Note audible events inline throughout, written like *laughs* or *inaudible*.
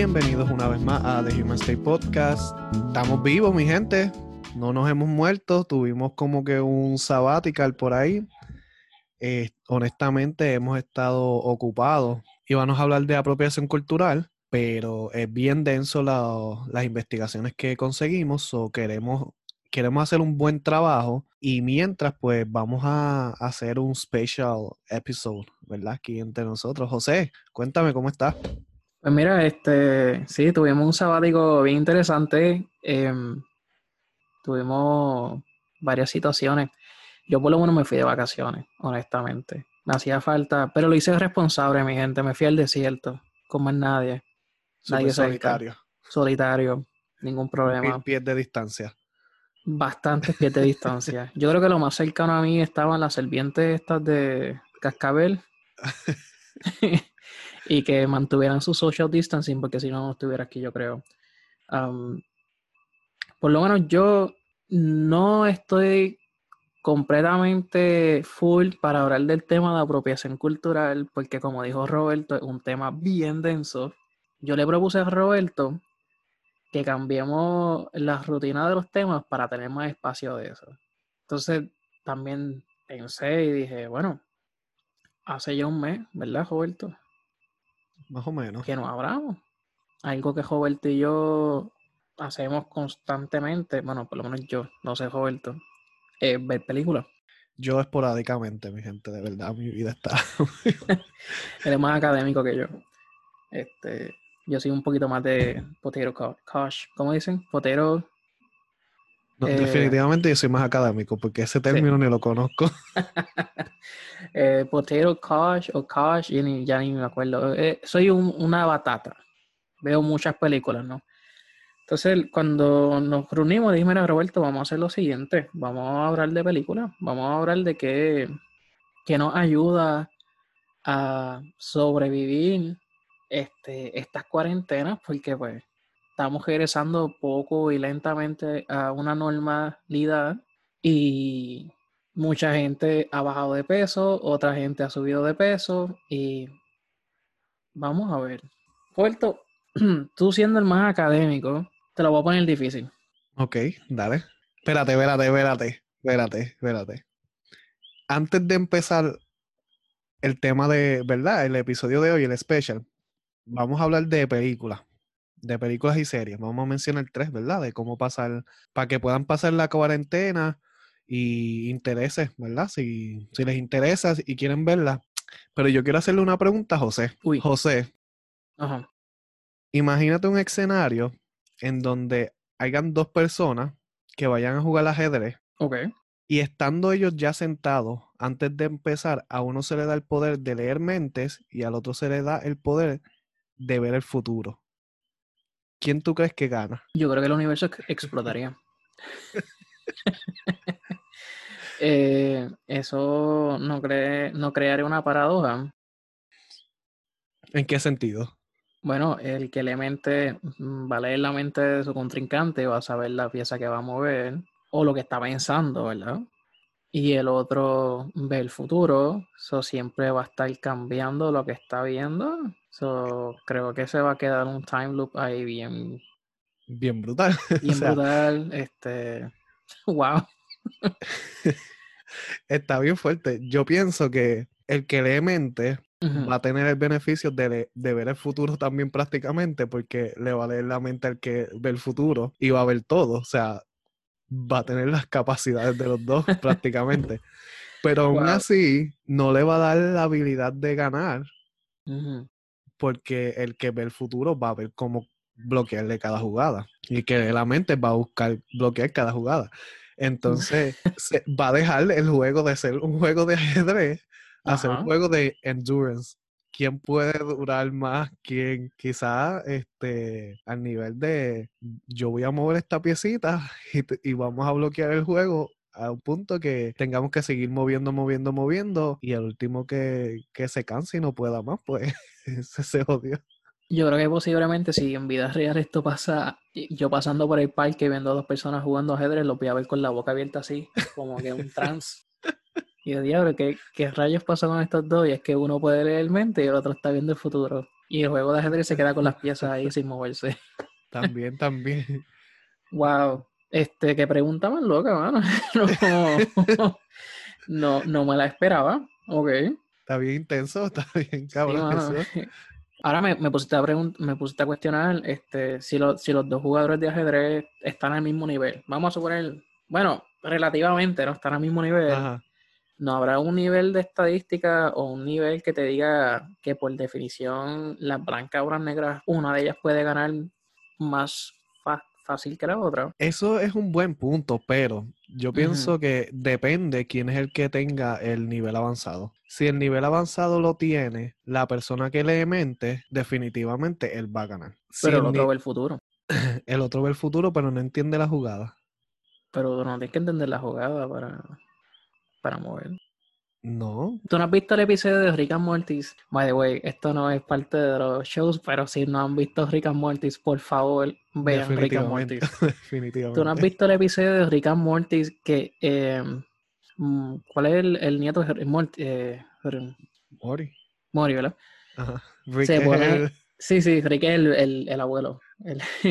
Bienvenidos una vez más a The Human State Podcast. Estamos vivos, mi gente. No nos hemos muerto. Tuvimos como que un sabbatical por ahí. Eh, honestamente, hemos estado ocupados. Íbamos a hablar de apropiación cultural, pero es bien denso las investigaciones que conseguimos. O queremos, queremos hacer un buen trabajo. Y mientras, pues vamos a hacer un special episode, ¿verdad? Aquí entre nosotros. José, cuéntame cómo estás. Pues mira, este, sí, tuvimos un sabático bien interesante. Em, tuvimos varias situaciones. Yo por lo menos me fui de vacaciones, honestamente. Me hacía falta, pero lo hice responsable, mi gente. Me fui al desierto, con más nadie. nadie solitario. Solitario, ningún problema. Pies de distancia. Bastantes pies de distancia. *laughs* Yo creo que lo más cercano a mí estaban las serpientes estas de cascabel. *laughs* y que mantuvieran su social distancing, porque si no, no estuviera aquí, yo creo. por lo menos yo no estoy completamente full para hablar del tema de apropiación cultural, porque como dijo Roberto, es un tema bien denso. Yo le propuse a Roberto que cambiemos la rutina de los temas para tener más espacio de eso. Entonces también pensé y dije, bueno, hace ya un mes, ¿verdad, Roberto? Más o menos. Que nos abramos. Algo que Roberto y yo hacemos constantemente, bueno, por lo menos yo, no sé, Roberto, es ver películas. Yo esporádicamente, mi gente, de verdad, mi vida está. *laughs* Él es más académico que yo. Este, yo soy un poquito más de potero cosh. ¿Cómo dicen? Potero. Eh, definitivamente yo soy más académico porque ese término ni lo conozco. *laughs* eh, potato Kosh o Kosh, ya ni, me acuerdo. Eh, soy una batata. Veo muchas películas, ¿no? Entonces, cuando nos reunimos, dije, mira, Roberto, vamos a hacer lo siguiente. Vamos a hablar de películas. Vamos a hablar de qué, qué nos ayuda a sobrevivir este, estas cuarentenas, porque pues estamos regresando poco y lentamente a una normalidad y mucha gente ha bajado de peso, otra gente ha subido de peso y vamos a ver. Puerto, *clears throat* tú siendo el más académico, te lo voy a poner difícil. Ok, dale. Espérate, espérate, espérate, espérate, espérate. Antes de empezar el tema de, ¿verdad? El episodio de hoy, el special, vamos a hablar de películas, de películas y series. Vamos a mencionar tres, ¿verdad? De cómo pasar, para que puedan pasar la cuarentena y intereses, ¿verdad? Si, si les interesa y quieren verla. Pero yo quiero hacerle una pregunta a José. Uy. José, Ajá. imagínate un escenario en donde hayan dos personas que vayan a jugar ajedrez. Ok. Y estando ellos ya sentados, antes de empezar, a uno se le da el poder de leer mentes y al otro se le da el poder de ver el futuro. ¿Quién tú crees que gana? Yo creo que el universo explotaría. *laughs* Eh, eso no, cree, no crearía una paradoja. ¿En qué sentido? Bueno, el que le mente, mm, va a leer la mente de su contrincante, va a saber la pieza que va a mover o lo que está pensando, ¿verdad? Y el otro ve el futuro, eso siempre va a estar cambiando lo que está viendo. So, creo que se va a quedar un time loop ahí bien. Bien brutal. *laughs* Bien brutal. Este. *laughs* Wow. *laughs* está bien fuerte. Yo pienso que el que lee mente va a tener el beneficio de, de, ver el futuro también prácticamente, porque le va a leer la mente al que ve el futuro y va a ver todo. O sea, va a tener las capacidades de los dos *laughs* prácticamente. Pero aún así, no le va a dar la habilidad de ganar, porque el que ve el futuro va a ver cómo bloquearle cada jugada. Y que la mente va a buscar bloquear cada jugada. Entonces, *laughs* se, va a dejar el juego de ser un juego de ajedrez a ser un juego de endurance quién puede durar más, quién quizás este, al nivel de yo voy a mover esta piecita *laughs* y, vamos a bloquear el juego a un punto que tengamos que seguir moviendo, moviendo, moviendo y el último que, se canse y no pueda más, pues *laughs* se, se odió. Yo creo que posiblemente si en vida real esto pasa, yo pasando por el parque viendo a dos personas jugando ajedrez, lo voy a ver con la boca abierta así, como que un trance. Y yo, diablo, ¿qué, ¿qué rayos pasa con estos dos? Y es que uno puede leer mente y el otro está viendo el futuro. Y el juego de ajedrez se queda con las piezas ahí sin moverse. *laughs* También, también. Wow. Este, qué pregunta más loca, mano. *laughs* No, no, no me la esperaba. Ok. Está bien intenso, *laughs* está bien cabrón. eso. Ahora me, me, pusiste a me pusiste a cuestionar este, si, si los dos jugadores de ajedrez están al mismo nivel. Vamos a suponer, bueno, relativamente, ¿no? Están al mismo nivel. ¿No habrá un nivel de estadística o un nivel que te diga que por definición las blancas o las negras, una de ellas puede ganar más fácil que la otra? Eso es un buen punto, pero yo pienso que depende quién es el que tenga el nivel avanzado. Si el nivel avanzado lo tiene la persona que lee mente, definitivamente él va a ganar. Pero el otro ve el futuro. *laughs* El otro ve el futuro, pero no entiende la jugada. Pero no tienes que entender la jugada para, para mover. No. ¿Tú no has visto el episodio de Rick and Mortis? By the way, esto no es parte de los shows, pero si no han visto Rick and Mortis, por favor, vean Rick and Mortis. *laughs* Definitivamente. ¿Tú no has visto el episodio de Rick and Mortis que... Eh, mm, ¿Cuál es el, nieto de Morty? Eh, Mori. Mori, ¿verdad? Ajá. Rick el... Sí, sí, Rick es el, el, abuelo. *laughs*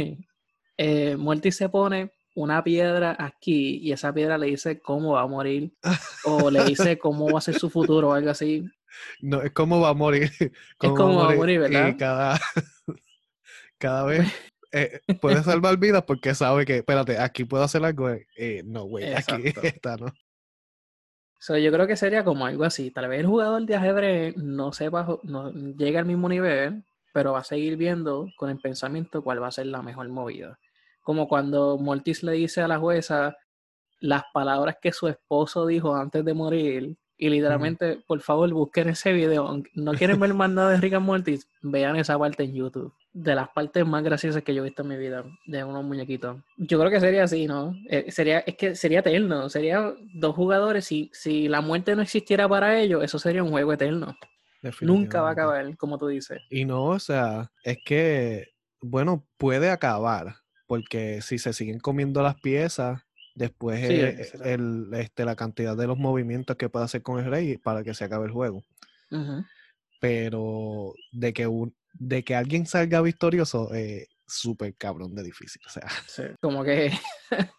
eh, Morty se pone una piedra aquí y esa piedra le dice cómo va a morir *laughs* o le dice cómo va a ser su futuro o algo así. No, es cómo va a morir. *laughs* es cómo va a morir, ¿verdad? Y cada, *laughs* cada vez eh, puede salvar vidas porque sabe que, espérate, aquí puedo hacer algo. Eh, no, güey, aquí está, ¿no? So, yo creo que sería como algo así. Tal vez el jugador de ajedrez no sepa, no llegue al mismo nivel, pero va a seguir viendo con el pensamiento cuál va a ser la mejor movida como cuando Mortis le dice a la jueza las palabras que su esposo dijo antes de morir. Y literalmente, por favor, busquen ese video. No quieren ver más nada de Rick and Mortis, vean esa parte en YouTube. De las partes más graciosas que yo he visto en mi vida, de unos muñequitos. Yo creo que sería así, ¿no? Eh, sería, es que sería eterno. Sería dos jugadores. Si, si la muerte no existiera para ellos, eso sería un juego eterno. Nunca va a acabar, como tú dices. Y no, o sea, es que, bueno, puede acabar, porque si se siguen comiendo las piezas, después el, este, la cantidad de los movimientos que puede hacer con el rey para que se acabe el juego. Pero de que, un, de que alguien salga victorioso, eh, súper cabrón de difícil. O sea. como que *laughs*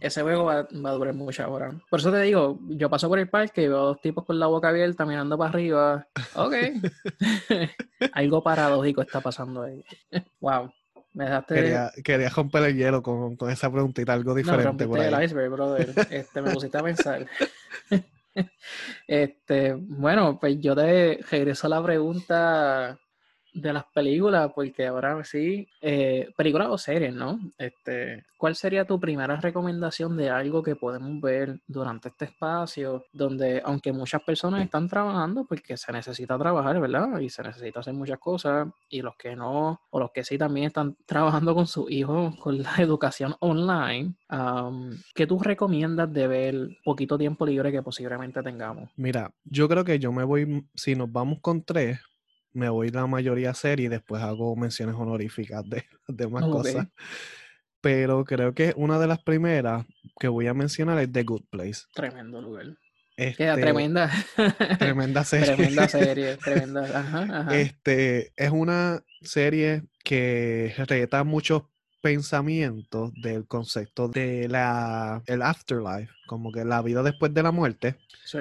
ese juego va, a durar mucho ahora. Por eso te digo, yo paso por el parque y veo dos tipos con la boca abierta mirando para arriba. Ok. *laughs* *laughs* Algo paradójico está pasando ahí. wow. Me dejaste... quería, quería, romper el hielo con, con, esa preguntita, algo diferente. No, por el iceberg, brother. *laughs* Este, me pusiste a pensar. *laughs* este, bueno, pues yo te regreso a la pregunta de las películas, porque ahora sí, eh, películas o series, ¿no? Este, ¿Cuál sería tu primera recomendación de algo que podemos ver durante este espacio, donde aunque muchas personas están trabajando, porque se necesita trabajar, ¿verdad? Y se necesita hacer muchas cosas, y los que no, o los que sí también están *laughs* trabajando con sus hijos, con la educación online, ¿qué tú recomiendas de ver poquito tiempo libre que posiblemente tengamos? Mira, yo creo que yo me voy, si nos vamos con tres, me voy la mayoría a serie y después hago menciones honoríficas de, *laughs* de más cosas. Pero creo que una de las primeras que voy a mencionar es The Good Place. Tremendo lugar. Este, tremenda. tremenda *laughs* *laughs* serie. tremenda serie. Tremenda. Este, es una serie que reta muchos pensamientos del concepto de la el afterlife, como que la vida después de la muerte. Sí.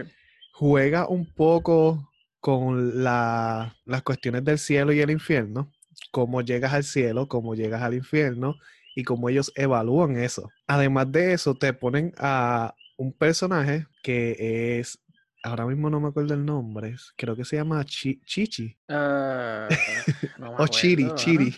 Juega un poco con las cuestiones del cielo y el infierno, cómo llegas al cielo, cómo llegas al infierno y cómo ellos evalúan eso. Además de eso, te ponen a un personaje que es, ahora mismo no me acuerdo el nombre, creo que se llama Chichi. Ah, *laughs* o Chiri, Chiri.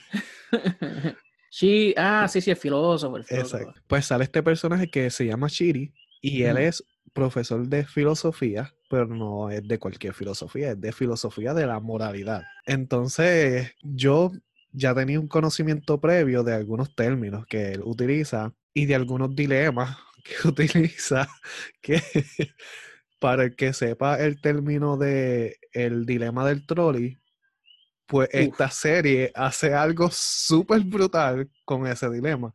*laughs* ah, sí, sí, el filósofo, el filósofo. Exacto. Pues sale este personaje que se llama Chiri y él es profesor de filosofía, pero no es de cualquier filosofía, es de filosofía de la moralidad. Entonces, yo ya tenía un conocimiento previo de algunos términos que él utiliza y de algunos dilemas *laughs* que utiliza *laughs* que para el que sepa el término de el dilema del trolley, pues esta serie hace algo súper brutal con ese dilema.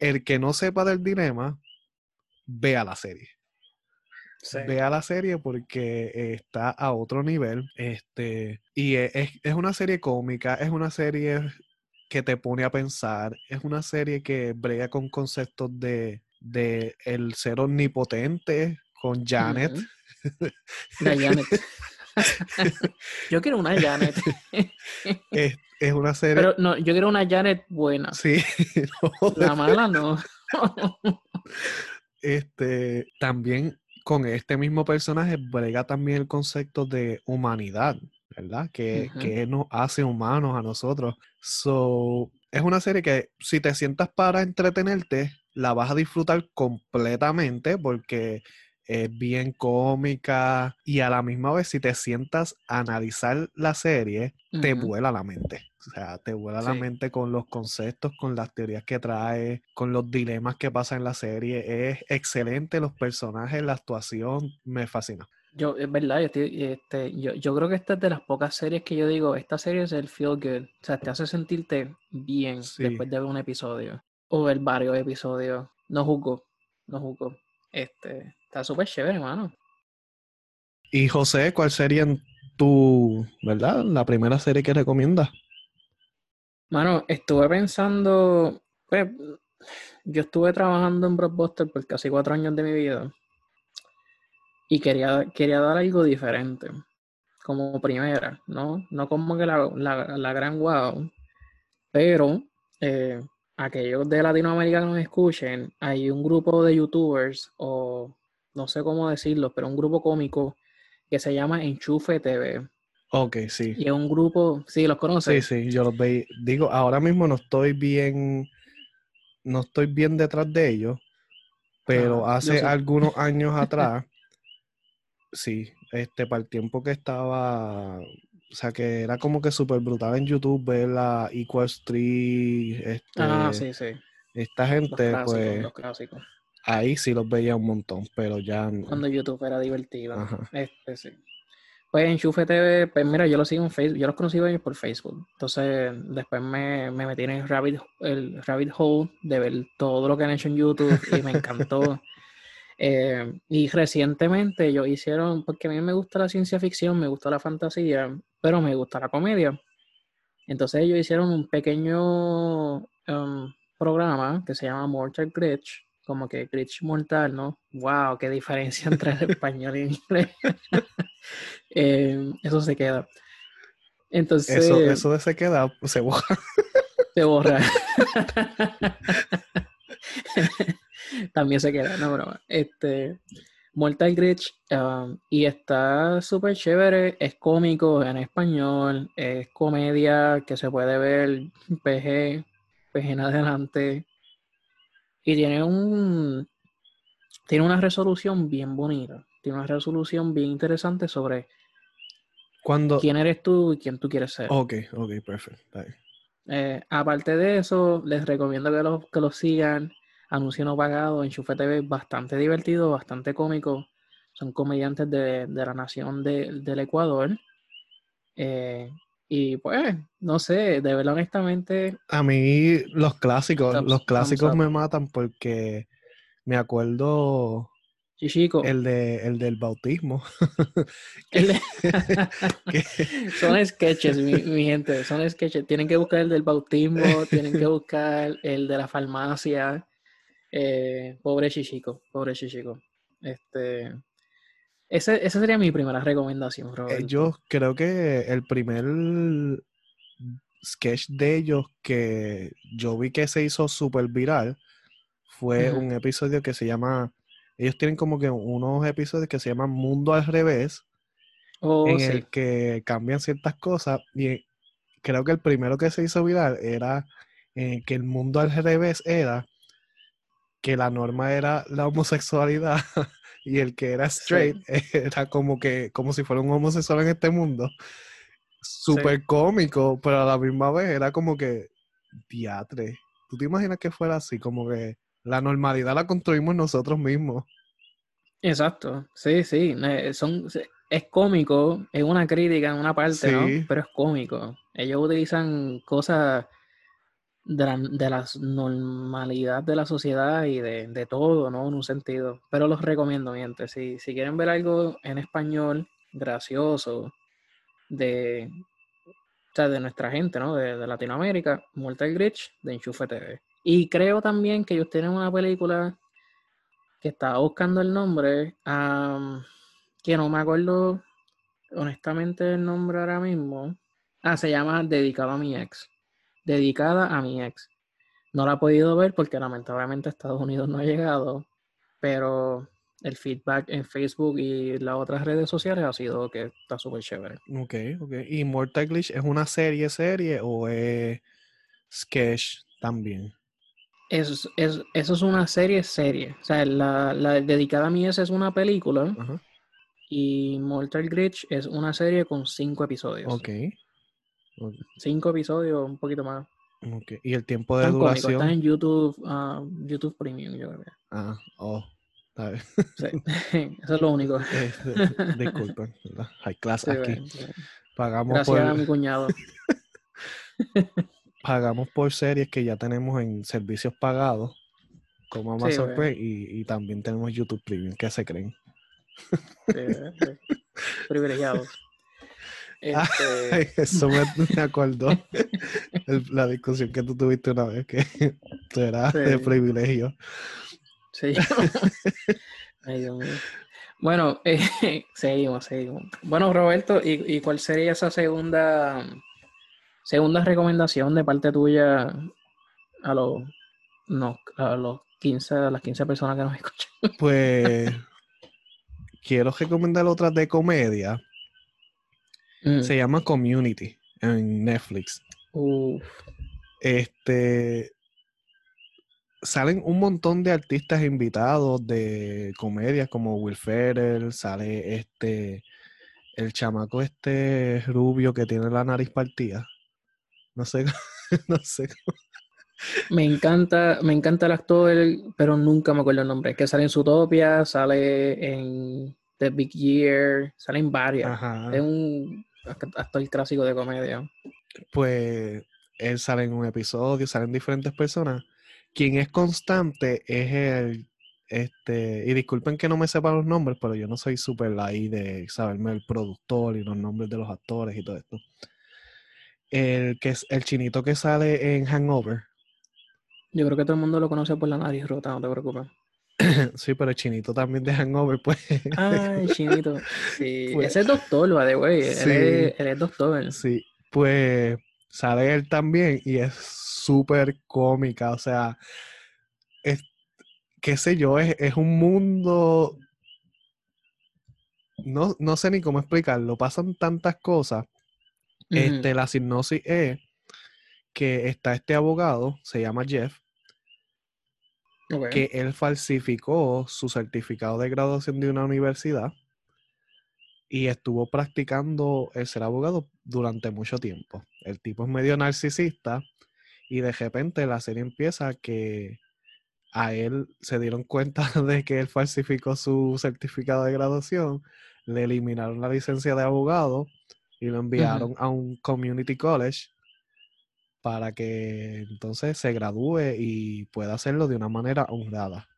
El que no sepa del dilema, vea la serie. Vea la serie porque está a otro nivel. Este, y e, es, es, una serie cómica, es una serie que te pone a pensar, es una serie que brega con conceptos de, de el ser omnipotente con Janet. *laughs* La Janet. *laughs* yo quiero una Janet. *laughs* es, es, una serie. Pero no, yo quiero una Janet buena. Sí. la mala no. este, también con este mismo personaje brega también el concepto de humanidad, ¿verdad? Que, que nos hace humanos a nosotros. So, es una serie que si te sientas para entretenerte, la vas a disfrutar completamente porque es bien cómica y a la misma vez si te sientas a analizar la serie, te vuela la mente. O sea, te vuela la mente con los conceptos, con las teorías que trae, con los dilemas que pasan en la serie. Es excelente los personajes, la actuación, me fascina. Yo, es verdad, yo, este, yo, yo, creo que esta es de las pocas series que yo digo, esta serie es el feel good. O sea, te hace sentirte bien después de ver un episodio. O ver varios episodios. No juzgo, no juzgo. Este, está súper chévere, hermano. Y José, ¿cuál sería tu, verdad, la primera serie que recomiendas? Mano, estuve pensando, pues, yo estuve trabajando en Blockbuster por casi cuatro años de mi vida y quería, quería dar algo diferente, como primera, ¿no? No como que la, la, gran wow, pero eh, aquellos de Latinoamérica que nos escuchen, hay un grupo de youtubers, o no sé cómo decirlo, pero un grupo cómico que se llama Enchufe TV. Ok, sí. Y es un grupo, sí, los conoces. Sí, sí, yo los veo. Digo, ahora mismo no estoy bien, no estoy bien detrás de ellos, pero hace algunos *laughs* años atrás, sí, este, para el tiempo que estaba, o sea, que era como que súper brutal en YouTube ver la Equal Street, este, ah, sí, sí. Esta gente, pues, los clásicos. ahí sí los veía un montón, pero ya... Cuando YouTube era divertido. Este, sí. Pues Enchufe TV, pues mira, yo lo sigo en Facebook, yo los conocí ellos por Facebook. Entonces, después me, me metí en el rabbit, el rabbit hole de ver todo lo que han hecho en YouTube y me encantó. *laughs* Eh, y recientemente ellos hicieron, porque a mí me gusta la ciencia ficción, me gusta la fantasía, pero me gusta la comedia. Entonces ellos hicieron un pequeño um, programa que se llama Mortal Glitch, como que glitch mortal, ¿no? ¡Wow! ¡Qué diferencia entre el *laughs* español y el inglés! Eh, eso se queda. Entonces. Eso, eso de se queda, se borra. *laughs* se borra. *laughs* También se queda, no broma. Este. Mortal Glitch um, y está súper chévere, es cómico en español, es comedia que se puede ver PG, PG en adelante y tiene un tiene una resolución bien bonita, tiene una resolución bien interesante sobre cuando... quién eres tú y quién tú quieres ser. Ok, ok, perfecto. Eh, aparte de eso, les recomiendo que los que lo sigan. Anuncio no pagado en Chufe TV, bastante divertido, bastante cómico. Son comediantes de, la nación del Ecuador. Eh, y pues, no sé, de verdad, honestamente. A mí, los clásicos, los clásicos me matan porque me acuerdo. Chichico. El, de, el del bautismo. *laughs* *laughs* *laughs* son sketches, mi, gente, son sketches. Tienen que buscar el del bautismo, tienen que buscar el de la farmacia. Eh, pobre Chichico, pobre Chichico. Este, esa sería mi primera recomendación, eh, yo creo que el primer sketch de ellos que yo vi que se hizo súper viral fue un episodio que se llama. Ellos tienen como que unos episodios que se llaman Mundo al revés. Oh, en el que cambian ciertas cosas. Y creo que el primero que se hizo viral era eh, que el mundo al revés era que la norma era la homosexualidad *laughs* y el que era straight *laughs* era como que como si fuera un homosexual en este mundo. Súper cómico, pero a la misma vez era como que teatre. ¿Tú te imaginas que fuera así? Como que la normalidad la construimos nosotros mismos. Exacto, sí, sí. Son, es cómico, es una crítica en una parte, ¿no? Pero es cómico. Ellos utilizan cosas de la, de la normalidad de la sociedad y de, de todo, ¿no? En un sentido. Pero los recomiendo, miente. Si, si quieren ver algo en español gracioso de, o sea, de nuestra gente, ¿no? De, de Latinoamérica, Mortal Glitch de Enchufe TV. Y creo también que ellos tienen una película que estaba buscando el nombre, am, que no me acuerdo honestamente el nombre ahora mismo. Ah, se llama Dedicado a mi ex. Dedicada a mi ex. No la he podido ver porque lamentablemente Estados Unidos no ha llegado, pero el feedback en Facebook y las otras redes sociales ha sido que está súper chévere. Ok, ok. ¿Y Mortal Glitch es una serie, serie o es sketch también? Eso es, es- eso es una serie, serie. O sea, la, la dedicada a ex es una película Ajá. y Mortal Glitch es una serie con cinco episodios. Ok. Cinco episodios, un poquito más. ok. ¿Y el tiempo de Están duración? en YouTube, ah, YouTube Premium, yo creo. Ah, oh. está bien. Sí. *laughs* Eso es lo único. *laughs* Eh, *laughs* Disculpen, ¿verdad? Hay clase Sí, aquí. bueno, sí. Pagamos Gracias a mi por, cuñado. Pagamos por series que ya tenemos en servicios pagados, como Sí, Amazon güey. Prime, y, y también tenemos YouTube Premium. ¿Qué se creen? Sí, sí. Privilegiados. *laughs* Este, Ay, eso me, *laughs* me acordó el- la discusión que tú tuviste una vez, que tú eras de Sí. privilegio. sí. *laughs* Ay, Dios mío. Bueno, eh, seguimos, seguimos. Bueno, Roberto, ¿y, y cuál sería esa segunda segunda recomendación de parte tuya a los no, a los 15, a las 15 personas que nos *laughs* escuchan? Pues quiero recomendar otra de comedia. Mm, Se llama Community en Netflix. uf, Este salen un montón de artistas invitados de comedia como Will Ferrell, sale este el chamaco este rubio que tiene la nariz partida. No sé, *laughs* no sé. Me encanta, me encanta el actor, pero nunca me acuerdo el nombre. Que sale en Zootopia, sale en The Big Year, sale en varias. Ajá. Es un act- actor clásico de comedia. Pues él sale en un episodio, salen diferentes personas. Quien es constante es el este, y disculpen que no me sepa los nombres, pero yo no soy súper ahí de saberme el productor y los nombres de los actores y todo esto. El que es el chinito que sale en Hangover. Yo creo que todo el mundo lo conoce por la nariz rota, no te preocupes. *laughs* Sí, pero el chinito también de Hangover, pues. Ay, chinito. *laughs* Sí, Pues- ese es doctor, way. Él, Sí. es, él es doctor. Sí, pues sale él también y es súper cómica, o sea, es, qué sé yo, es, es un mundo, no, no sé ni cómo explicarlo, pasan tantas cosas. Este, la sinopsis es que está este abogado, se llama Jeff, que él falsificó su certificado de graduación de una universidad y estuvo practicando el ser abogado durante mucho tiempo. El tipo es medio narcisista y de repente la serie empieza que a él se dieron cuenta *laughs* de que él falsificó su certificado de graduación, le eliminaron la licencia de abogado y lo enviaron a un community college para que entonces se gradúe y pueda hacerlo de una manera honrada.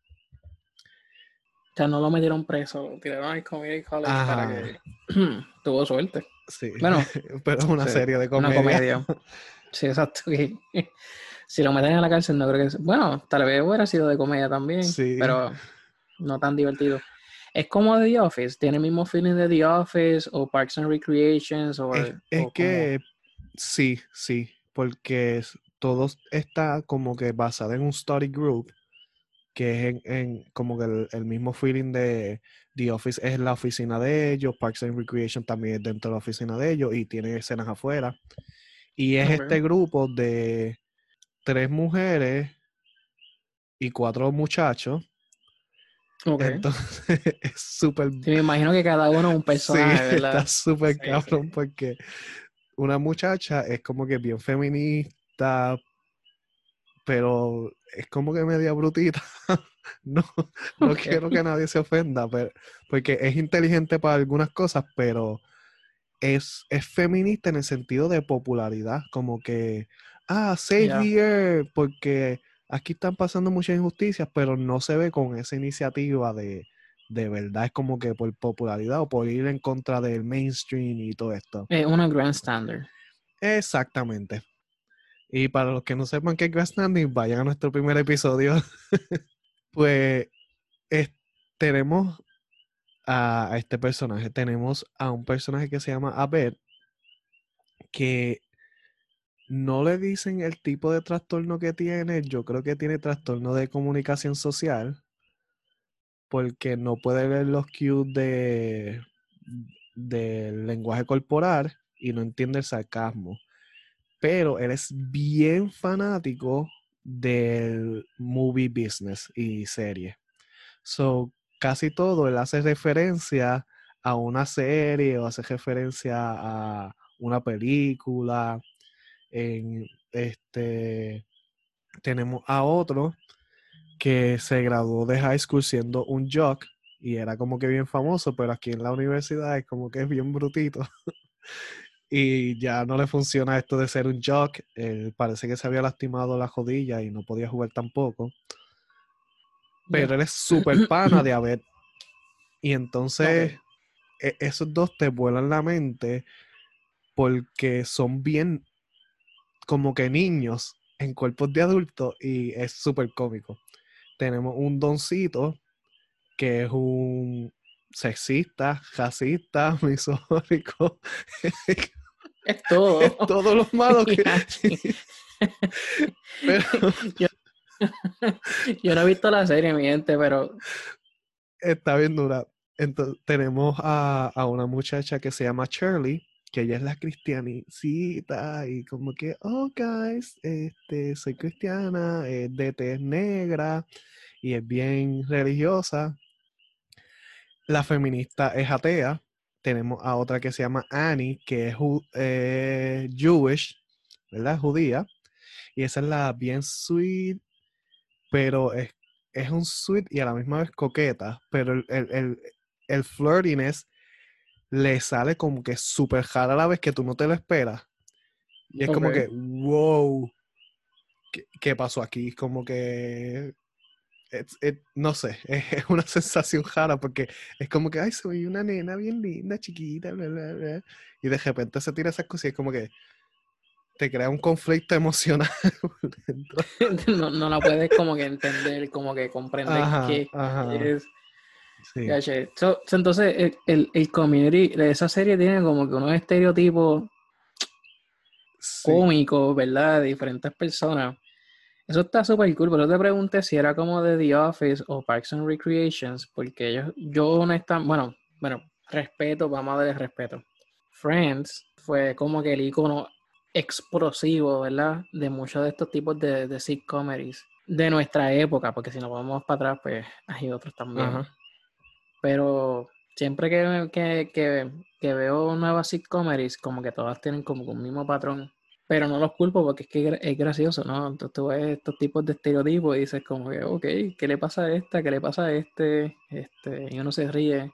O sea, no lo metieron preso, lo tiraron al community college para que *clears throat* tuvo suerte. Sí, Bueno, *laughs* pero es una sí, serie de Una comedia. comedia. *laughs* Sí, exacto. *laughs* si lo meten a la cárcel, no creo que. Bueno, tal vez hubiera sido de comedia también, Sí. pero no tan divertido. Es como The Office, tiene el mismo feeling de The Office o Parks and Recreations. Es, es o que sí, sí, porque todo está como que basado en un study group, que es en, en como que el, el mismo feeling de The Office es la oficina de ellos, Parks and Recreation también es dentro de la oficina de ellos y tiene escenas afuera. Y es este grupo de tres mujeres y cuatro muchachos. Entonces *laughs* es súper Sí, me imagino que cada uno es un *laughs* personaje, Sí, ¿verdad? está súper Sí, cabrón porque una muchacha es como que bien feminista, pero es como que media brutita. *laughs* No, no quiero que nadie se ofenda, pero, porque es inteligente para algunas cosas, pero es, es feminista en el sentido de popularidad, como que ah, save the earth, porque aquí están pasando muchas injusticias, pero no se ve con esa iniciativa de, de verdad, es como que por popularidad o por ir en contra del mainstream y todo esto. Es una grandstander. Exactamente. Y para los que no sepan qué es Grass Standing, vayan a nuestro primer episodio. *laughs* pues es- tenemos a este personaje. Tenemos a un personaje que se llama Abed, que no le dicen el tipo de trastorno que tiene. Yo creo que tiene trastorno de comunicación social. Porque no puede ver los cues de, del lenguaje corporal y no entiende el sarcasmo pero él es bien fanático del movie business y serie. So, casi todo él hace referencia a una serie o hace referencia a una película. En este tenemos a otro que se graduó de high school siendo un jock y era como que bien famoso, pero aquí en la universidad es como que es bien brutito. *laughs* y ya no le funciona esto de ser un jock. Él parece que se había lastimado la rodilla y no podía jugar tampoco. Pero él es súper pana de Abed. *clears throat* Y entonces e- esos dos te vuelan la mente porque son bien como que niños en cuerpos de adultos y es súper cómico. Tenemos un doncito que es un sexista, racista, *laughs* misógico, Es todo. es todo lo malo *laughs* que... *laughs* Pero Yo no he visto la serie, mi gente, pero está bien dura. Entonces, tenemos a, a una muchacha que se llama Shirley, que ella es la cristianicita y como que, oh, guys, este, soy cristiana, es de tez negra y es bien religiosa. La feminista es atea. Tenemos a otra que se llama Annie, que es eh, Jewish, ¿verdad? Judía. Y esa es la bien sweet, pero es, es un sweet y a la misma vez coqueta, pero el, el, el, el flirtiness le sale como que súper rara a la vez que tú no te lo esperas. Y es como que, wow, ¿qué, qué pasó aquí? Como que, it- no sé, *laughs* es, una sensación rara porque es como que, ay, soy una nena bien linda, chiquita, bla, bla, bla. Y de repente se tira esas cosas y es como que te crea un conflicto *laughs* emocional. *laughs* no, no la puedes como que entender, como que comprender Ajá, qué ajá, es. Sí. Gache. So- so, entonces, el, el, el community de esa serie tiene como que unos estereotipos Sí. cómicos, ¿verdad? De diferentes personas. Eso está súper cool, pero te pregunté si era como de The Office o Parks and Recreations, porque yo, yo honestamente, bueno, bueno, respeto, vamos a darle respeto. Friends fue como que el icono explosivo, ¿verdad? De muchos de estos tipos de, de sitcomies de nuestra época, porque si nos vamos para atrás, pues hay otros también. Ajá. Pero siempre que, que, que, que veo nuevas sitcomies, como que todas tienen como un mismo patrón. Pero no los culpo porque es que es gracioso, ¿no? Entonces tú ves estos tipos de estereotipos y dices como que, ok, ¿qué le pasa a esta? ¿Qué le pasa a este? Este, y uno se ríe.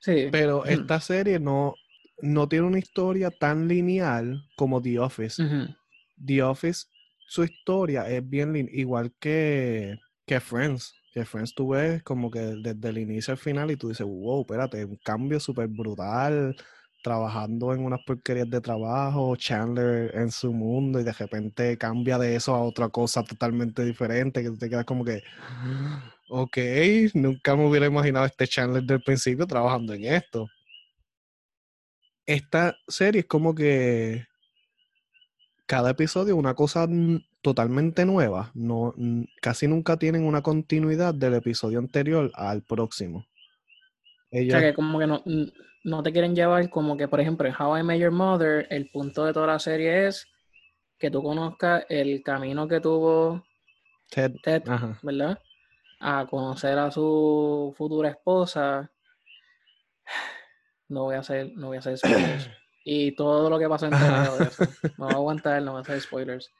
Sí. Pero esta serie no, no tiene una historia tan lineal como The Office. The Office, su historia es bien lin- igual que, que Friends. Que Friends tú ves como que desde el inicio al final y tú dices, wow, espérate, un cambio súper brutal, trabajando en unas porquerías de trabajo, Chandler en su mundo y de repente cambia de eso a otra cosa totalmente diferente, que tú te quedas como que, ok, nunca me hubiera imaginado este Chandler del principio trabajando en esto. Esta serie es como que cada episodio una cosa totalmente nueva. No, casi nunca tienen una continuidad del episodio anterior al próximo. O sea que como que no, no te quieren llevar como que, por ejemplo, en How I Met Your Mother, el punto de toda la serie es que tú conozcas el camino que tuvo Ted, Ted, ajá, ¿verdad? A conocer a su futura esposa. No voy a hacer, no voy a hacer spoilers. *clears throat* Y todo lo que pasa medio de eso. No voy a *laughs* aguantar, no voy a hacer spoilers.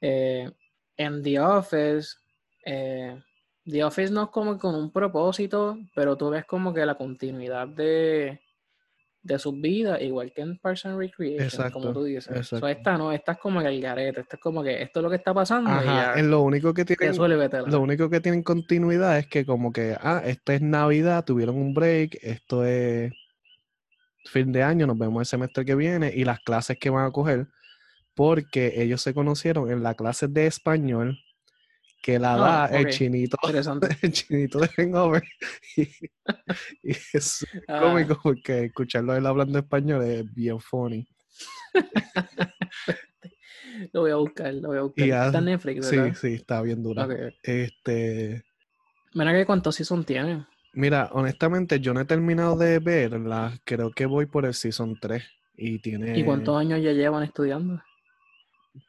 Eh, en The Office, eh, The Office no es como con un propósito, pero tú ves como que la continuidad de, de sus vidas, igual que en Parks and Recreation, como tú dices. Exacto. esta no, esta es como el garete, esta es como que esto es lo que está pasando y ya. En lo único que tienen, lo único que tienen continuidad es que como que, ah, esta es Navidad, tuvieron un break, esto es fin de año, nos vemos el semestre que viene y las clases que van a coger, porque ellos se conocieron en la clase de español que la ah, da el chinito, *laughs* el chinito de Hangover. *laughs* Y, es ah. cómico porque escucharlo él hablando español es bien funny. *laughs* lo voy a buscar, lo voy a buscar. está en Netflix, ¿verdad? Sí, sí, está bien dura. Este. Mira que cuántos season tiene. Mira, honestamente, yo no he terminado de verla. Creo que voy por el season 3. Y tiene. ¿Y cuántos años ya llevan estudiando?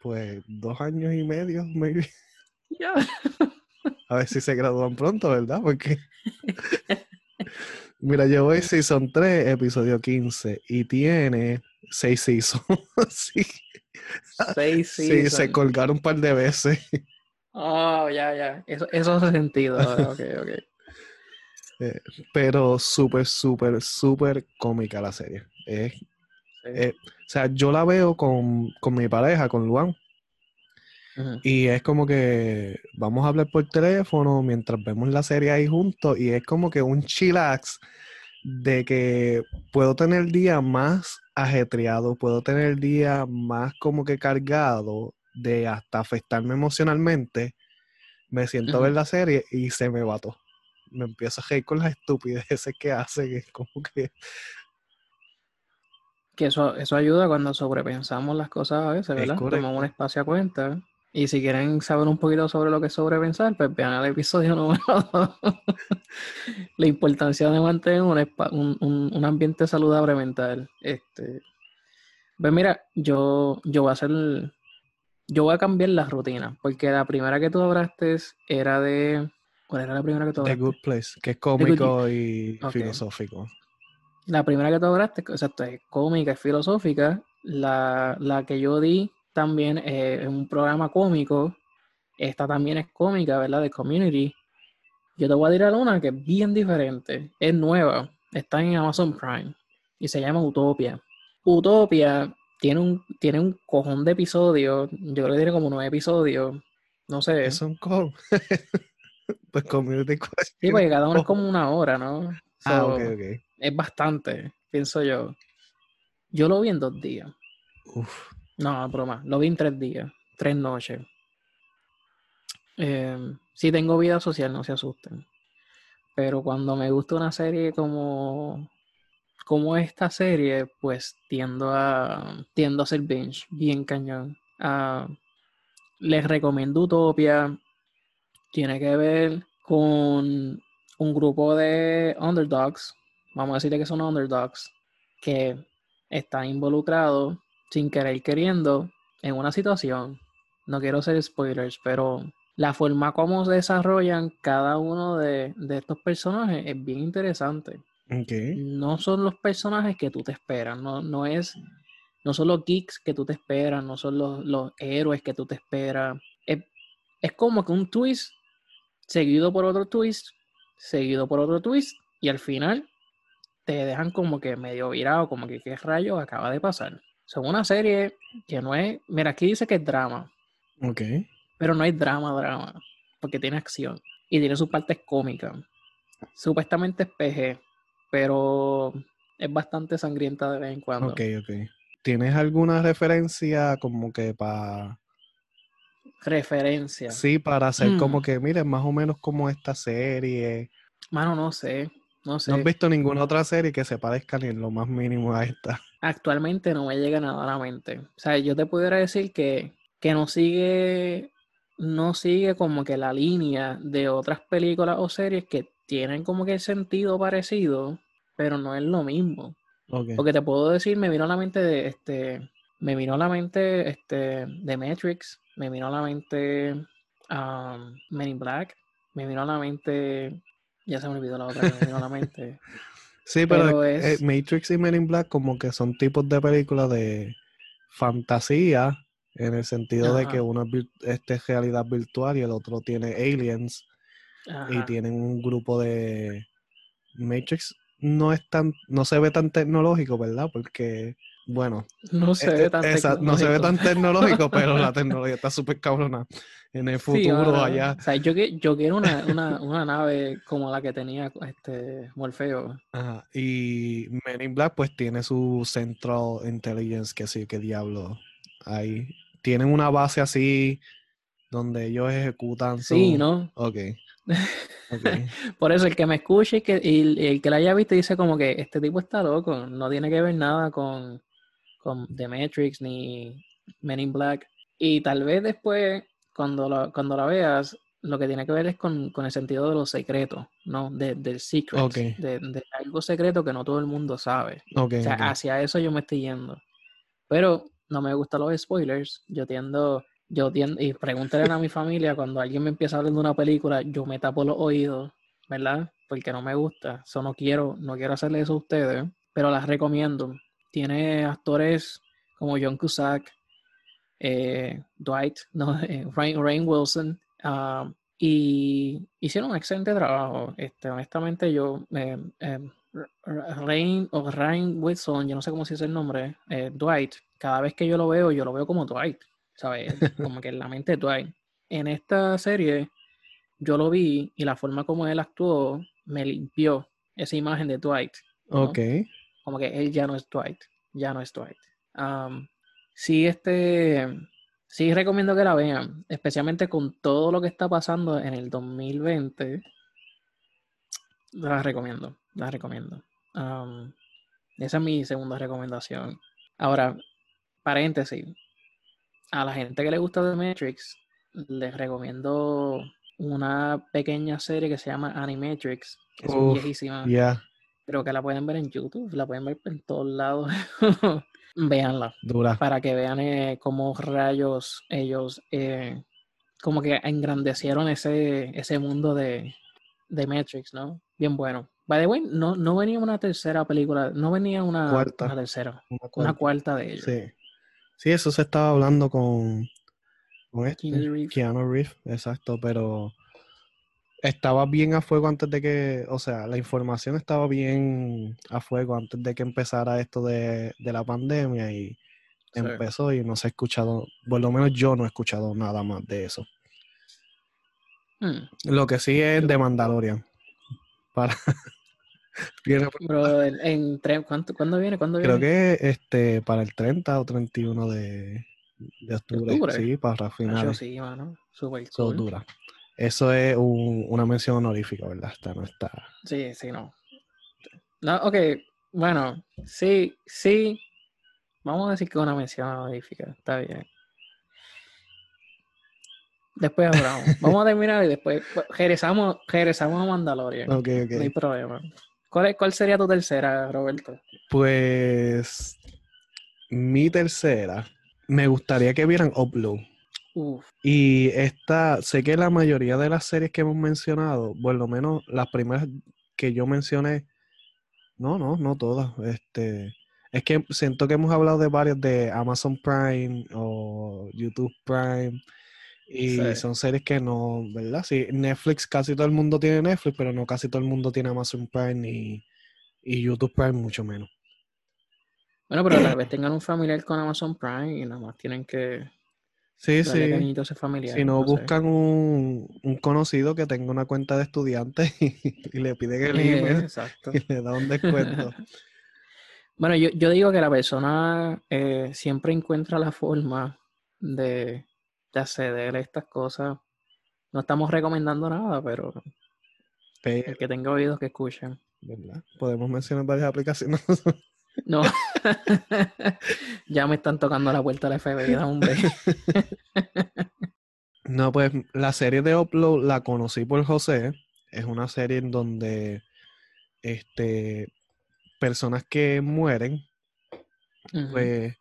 Pues dos años y medio, maybe. A ver si se gradúan pronto, ¿verdad? Porque. *laughs* Mira, yo voy Season 3, episodio 15, y tiene 6 seasons. sí. 6 seasons. Sí, se colgaron un par de veces. Oh, ya, ya. Eso, eso hace sentido. ok, *laughs* ok. Eh, pero súper, súper, súper cómica la serie. Eh, o sea, yo la veo con, con mi pareja, con Luan. Y es como que vamos a hablar por teléfono mientras vemos la serie ahí juntos y es como que un chillax de que puedo tener el día más ajetreado, puedo tener el día más como que cargado de hasta afectarme emocionalmente. Me siento a ver la serie y se me va todo. Me empiezo a reír con las estupideces que hace, que es como que... Que eso, eso ayuda cuando sobrepensamos las cosas a veces, ¿verdad? Tomamos un espacio a cuenta y si quieren saber un poquito sobre lo que es sobrepensar, pues vean el episodio *laughs* número 2. la importancia de mantener un, un, ambiente saludable mental. Este, pues mira, yo, yo voy a hacer. Yo voy a cambiar las rutinas, porque la primera que tú hablaste era de. ¿Cuál era la primera que tú hablaste? The Good Place, que es cómico y filosófico. La primera que tú hablaste, exacto, es cómica, y filosófica. La, la que yo di también es un programa cómico. Esta también es cómica, ¿verdad? De Community. Yo te voy a tirar una que es bien diferente. Es nueva. Está en Amazon Prime. Y se llama Utopia. Utopia tiene un, tiene un cojón de episodios. Yo creo que tiene como nueve episodios. No sé. Es un cojón. *laughs* pues Community Sí, porque cada uno es como una hora, ¿no? Ah, ok, ok. Es bastante, pienso yo. Yo lo vi en dos días. Uf. No, broma. Lo vi en tres días, tres noches. Eh, sí tengo vida social, no se asusten. Pero cuando me gusta una serie como, como esta serie, pues tiendo a, tiendo a hacer binge, bien cañón. Ah, les recomiendo Utopia. Tiene que ver con un grupo de underdogs, vamos a decirle que son underdogs, que están involucrados sin querer queriendo en una situación. No quiero ser spoilers, pero la forma como se desarrollan cada uno de, estos personajes es bien interesante. No son los personajes que tú te esperas, no, no es, no son los geeks que tú te esperas, no son los, héroes que tú te esperas. Es, es, como que un twist seguido por otro twist, seguido por otro twist, y al final te dejan como que medio virado, como que qué rayos acaba de pasar. Son una serie que no es. Mira, aquí dice que es drama. Ok. Pero no es drama, drama. Porque tiene acción. Y tiene sus partes cómicas. Supuestamente es PG. Pero es bastante sangrienta de vez en cuando. Ok, ok. ¿Tienes alguna referencia como que para. Referencia. Sí, para hacer como mm. que, miren, más o menos como esta serie. Mano, no sé. No sé. No has visto ninguna otra serie que se parezca ni en lo más mínimo a esta actualmente no me llega nada a la mente. O sea, yo te pudiera decir que, que no sigue, no sigue como que la línea de otras películas o series que tienen como que el sentido parecido, pero no es lo mismo. Porque te puedo decir, me vino a la mente de este, me vino a la mente este, de Matrix, me vino a la mente um, Men in Black, me vino a la mente, ya se me olvidó la otra, me vino a la mente. *laughs* Sí, pero, eh, Matrix y Men in Black como que son tipos de películas de fantasía, en el sentido de que uno es este, realidad virtual y el otro tiene aliens y tienen un grupo de Matrix. no es tan, no se ve tan tecnológico, ¿verdad? Porque, bueno, No se eh, ve tan esa- no se ve tecnológico. tan tecnológico, *laughs* pero la tecnología está súper cabrona. En el Sí, futuro, ahora, allá. O sea, yo, yo quiero una, una, una nave como la que tenía este Morfeo. Ajá, Y Men in Black, pues tiene su Central Intelligence, que sí, que diablo. Ahí. Tienen una base así donde ellos ejecutan Sí, su- ¿no? Ok. ok. *laughs* Por eso el que me escuche y que, y el, el que la haya visto dice como que este tipo está loco, no tiene que ver nada con, con The Matrix ni Men in Black. Y tal vez después, cuando la, cuando la veas, lo que tiene que ver es con, con el sentido de los secretos, ¿no? De, del secret, Ok. de, de algo secreto que no todo el mundo sabe. Ok, O sea, ok. hacia eso yo me estoy yendo. Pero no me gustan los spoilers. Yo tiendo, yo tiendo, y pregúntenle a mi familia cuando alguien me empieza a hablar de una película, yo me tapo los oídos, ¿verdad? Porque no me gusta. Eso no quiero, no quiero hacerle eso a ustedes, pero las recomiendo. Tiene actores como John Cusack, eh, Dwight, *laughs* no, eh, Rain, Wilson, ah, y hicieron un excelente trabajo. Este, honestamente, yo, eh, eh, Rain o Rain Wilson, yo no sé cómo se dice el nombre, Dwight, cada vez que yo lo veo, yo lo veo como Dwight, ¿sabes? *laughs* Como que en la mente de Dwight. En esta serie, yo lo vi y la forma como él actuó me limpió esa imagen de Dwight. ¿no? Ok. Como que él ya no es Dwight, ya no es Dwight. Am, sí, este, sí recomiendo que la vean, especialmente con todo lo que está pasando en el 2020. La recomiendo, la recomiendo. Am, esa es mi segunda recomendación. Ahora, paréntesis, a la gente que le gusta The Matrix, les recomiendo una pequeña serie que se llama Animatrix, que es Uf, viejísima. Ya, Creo que la pueden ver en YouTube, la pueden ver en todos lados. *laughs* Véanla, dura. para que vean eh, cómo rayos ellos eh, como que engrandecieron ese, ese mundo de, de Matrix, ¿no? Bien bueno. By the way, no, no venía una tercera película, no venía una, Cuarta. una tercera, Una una cuarta. cuarta de ellos. Sí. Sí, eso se estaba hablando con, con este, Keanu Reeves. Keanu Reeves, exacto, pero estaba bien a fuego antes de que, o sea, la información estaba bien a fuego antes de que empezara esto de, de la pandemia y Sí. empezó y no se ha escuchado, por lo menos yo no he escuchado nada más de eso. Hmm. Lo que sí es Yo de. Mandalorian. Para... *laughs* Viene- en, en ¿cuánto- ¿cuándo viene? ¿Cuándo creo viene? que este para el 30 o 31 de, de octubre. octubre? Sí, para finales. sí, mano. Super So, cool. dura. Eso es un- una mención honorífica, ¿verdad? Esta no está. Sí, sí, no. No, ok, bueno, sí, sí. Vamos a decir que una mención honorífica, está bien. Después hablamos. *laughs* Vamos a terminar y después regresamos, regresamos a Mandalorian. Ok, No hay ok. problema. ¿Cuál, es- ¿Cuál sería tu tercera, Roberto? Pues mi tercera, me gustaría que vieran Upload. Uf, Y esta, sé que la mayoría de las series que hemos mencionado, por lo menos las primeras que yo mencioné, no, no, no todas. Este, es que siento que hemos hablado de varias de Amazon Prime o YouTube Prime. Y Sí. son series que no, ¿verdad? Sí, Netflix, casi todo el mundo tiene Netflix, pero no casi todo el mundo tiene Amazon Prime ni, y YouTube Prime mucho menos. Bueno, pero tal vez tengan un familiar con Amazon Prime y nada más tienen que Sí, sí. familiar. Si no, buscan un, un conocido que tenga una cuenta de estudiante *laughs* y, y le piden el *laughs* Eh, email exacto. y le da un descuento. *laughs* Bueno, yo, yo digo que la persona eh, siempre encuentra la forma de, de acceder a estas cosas. No estamos recomendando nada, pero Pero, el que tenga oídos que escuchen. ¿verdad? Podemos mencionar varias aplicaciones. No. *laughs* ya me están tocando la puerta de la FBI, hombre. *laughs* No, pues la serie de Upload la conocí por José. Es una serie en donde este, personas que mueren, pues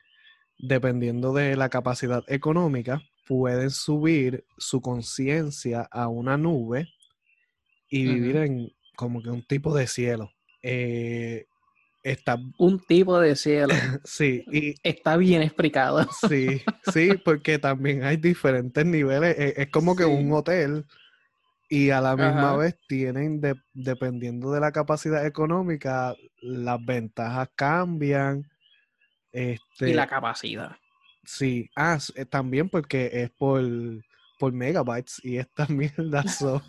dependiendo de la capacidad económica, pueden subir su conciencia a una nube y vivir en como que un tipo de cielo. Eh, está, Un tipo de cielo. *laughs* sí, y Está bien explicado. sí, sí, porque también hay diferentes niveles. e- Es, como que un hotel y a la misma Ajá. vez tienen, de- dependiendo de la capacidad económica, las ventajas cambian. Este, Y la capacidad. Sí, ah, eh, también porque es por, por megabytes y esta *laughs* mierda so,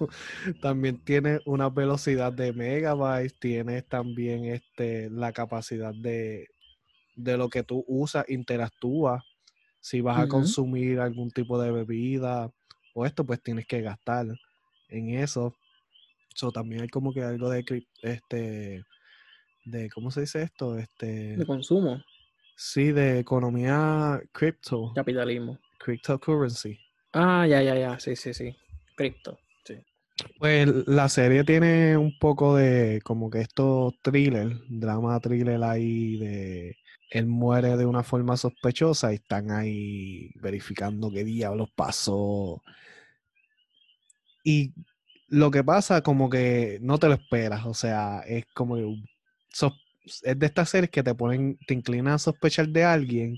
también tiene una velocidad de megabytes, tienes también este, la capacidad de, de lo que tú usas, interactúas. Si vas a consumir algún tipo de bebida o esto, pues tienes que gastar en eso. So, también hay como que algo de, este, de, ¿cómo se dice esto? Este, De consumo, sí, de economía cripto capitalismo. cryptocurrency. Ah, ya, ya, ya. Sí, sí, sí. Cripto. Sí. Pues la serie tiene un poco de como que estos thriller, drama thriller ahí de él muere de una forma sospechosa y están ahí verificando qué diablos pasó. Y lo que pasa como que no te lo esperas, o sea, es como que sos- es de estas series que te ponen, te inclinan a sospechar de alguien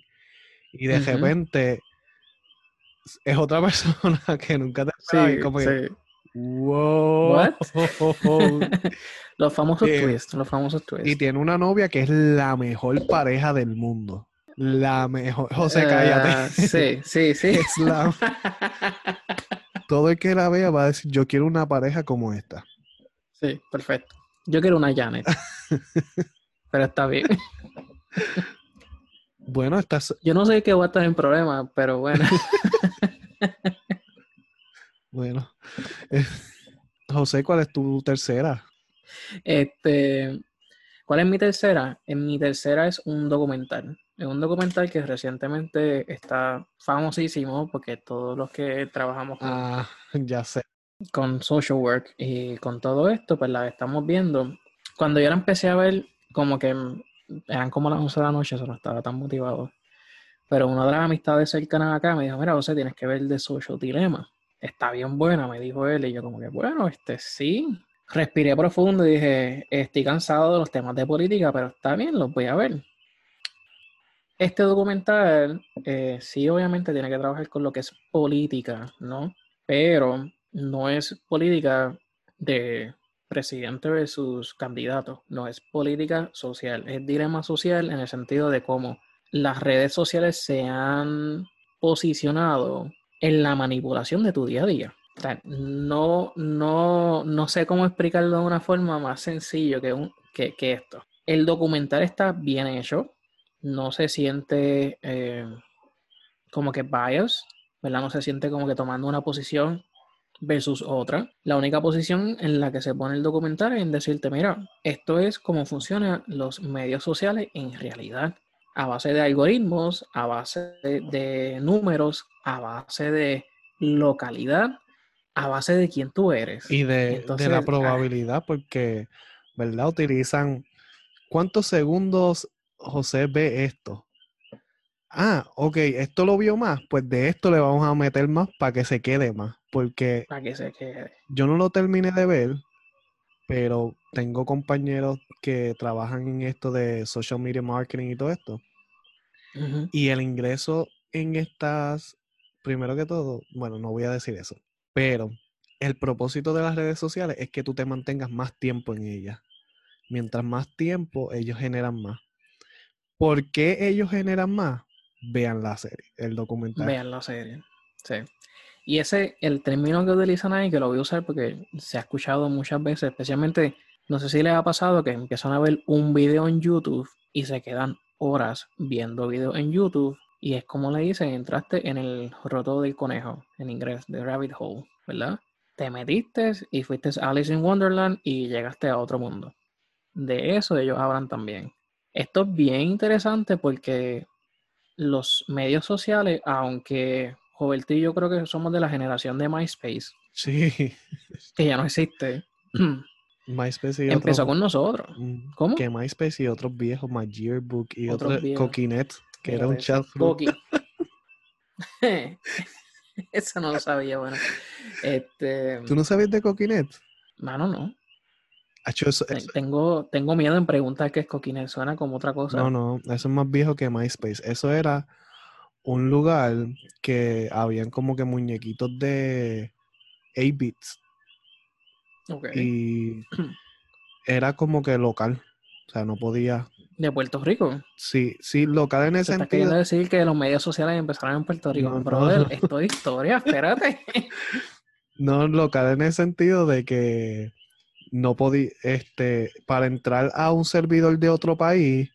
y de repente es otra *laughs* persona que nunca te esperaba y Sí, como que, wow. *laughs* Los famosos Eh, twists, los famosos Y twists. tiene una novia que es la mejor pareja del mundo. La mejor. José, Eh, cállate. sí, sí, sí. *laughs* Es la- Todo el que la vea va a decir, yo quiero una pareja como esta. Sí, perfecto. Yo quiero una Janet. Pero está bien. Bueno, estás. Yo no sé qué voy a estar en problema, pero bueno. Bueno. Eh, José, ¿cuál es tu tercera? Este, ¿cuál es mi tercera? En mi tercera es un documental. Es un documental que recientemente está famosísimo porque todos los que trabajamos con, Ah, ya sé. con social work y con todo esto, pues la estamos viendo. Cuando yo la empecé a ver, como que eran como las 11 de la noche, eso no estaba tan motivado. Pero una de las amistades cercanas acá me dijo, mira, José, tienes que ver The Social Dilemma. Está bien buena, me dijo él. Y yo como que, bueno, este sí. Respiré profundo y dije, estoy cansado de los temas de política, pero está bien, los voy a ver. Este documental, eh, sí, obviamente tiene que trabajar con lo que es política, ¿no? Pero no es política de presidente versus candidato, no es política social, es dilema social en el sentido de cómo las redes sociales se han posicionado en la manipulación de tu día a día. No, no, no sé cómo explicarlo de una forma más sencillo que, que, que esto. El documental está bien hecho, no se siente eh, como que bias, ¿verdad? No se siente como que tomando una posición versus otra. La única posición en la que se pone el documental es decirte, mira, esto es cómo funcionan los medios sociales en realidad, a base de algoritmos, a base de, de números, a base de localidad, a base de quién tú eres. Y de, Entonces, de la ah, probabilidad, porque, ¿verdad? Utilizan. ¿Cuántos segundos José ve esto? Ah, ok, esto lo vio más. Pues de esto le vamos a meter más para que se quede más. Porque para que se quede. yo no lo terminé de ver, pero tengo compañeros que trabajan en esto de social media marketing y todo esto. Y el ingreso en estas, primero que todo, bueno, no voy a decir eso, pero el propósito de las redes sociales es que tú te mantengas más tiempo en ellas. Mientras más tiempo, ellos generan más. ¿Por qué ellos generan más? Vean la serie, el documental. Vean la serie. Sí. Y ese, el término que utilizan ahí, que lo voy a usar porque se ha escuchado muchas veces, especialmente, no sé si les ha pasado que empiezan a ver un video en YouTube y se quedan horas viendo videos en YouTube y es como le dicen, entraste en el roto del conejo, en inglés, de rabbit hole, ¿verdad? Te metiste y fuiste Alice in Wonderland y llegaste a otro mundo. De eso ellos hablan también. Esto es bien interesante porque los medios sociales, aunque Roberto y yo creo que somos de la generación de MySpace, Sí, *laughs* que ya no existe, *clears throat* MySpace y empezó otros- con nosotros. Mm, ¿Cómo? Que MySpace y otros viejos, My Yearbook y Otros viejos. Coquinet, que era un chat. Coqui. *laughs* *laughs* Eso no lo sabía, bueno. Este, ¿Tú no sabes de Coquinet? mano, no. Eso- eso- Tengo, tengo miedo en preguntar qué es Coquinet. Suena como otra cosa. No, no, eso es más viejo que MySpace. Eso era un lugar que habían como que muñequitos de 8 bits Ok. y era como que local. O sea, no podía. De Puerto Rico. Sí, sí, local en ¿Te ese estás queriendo sentido. decir que los medios sociales empezaron en Puerto Rico? No, no, Brother, no. *laughs* esto es historia, espérate. No local en el sentido de que no podía, este, para entrar a un servidor de otro país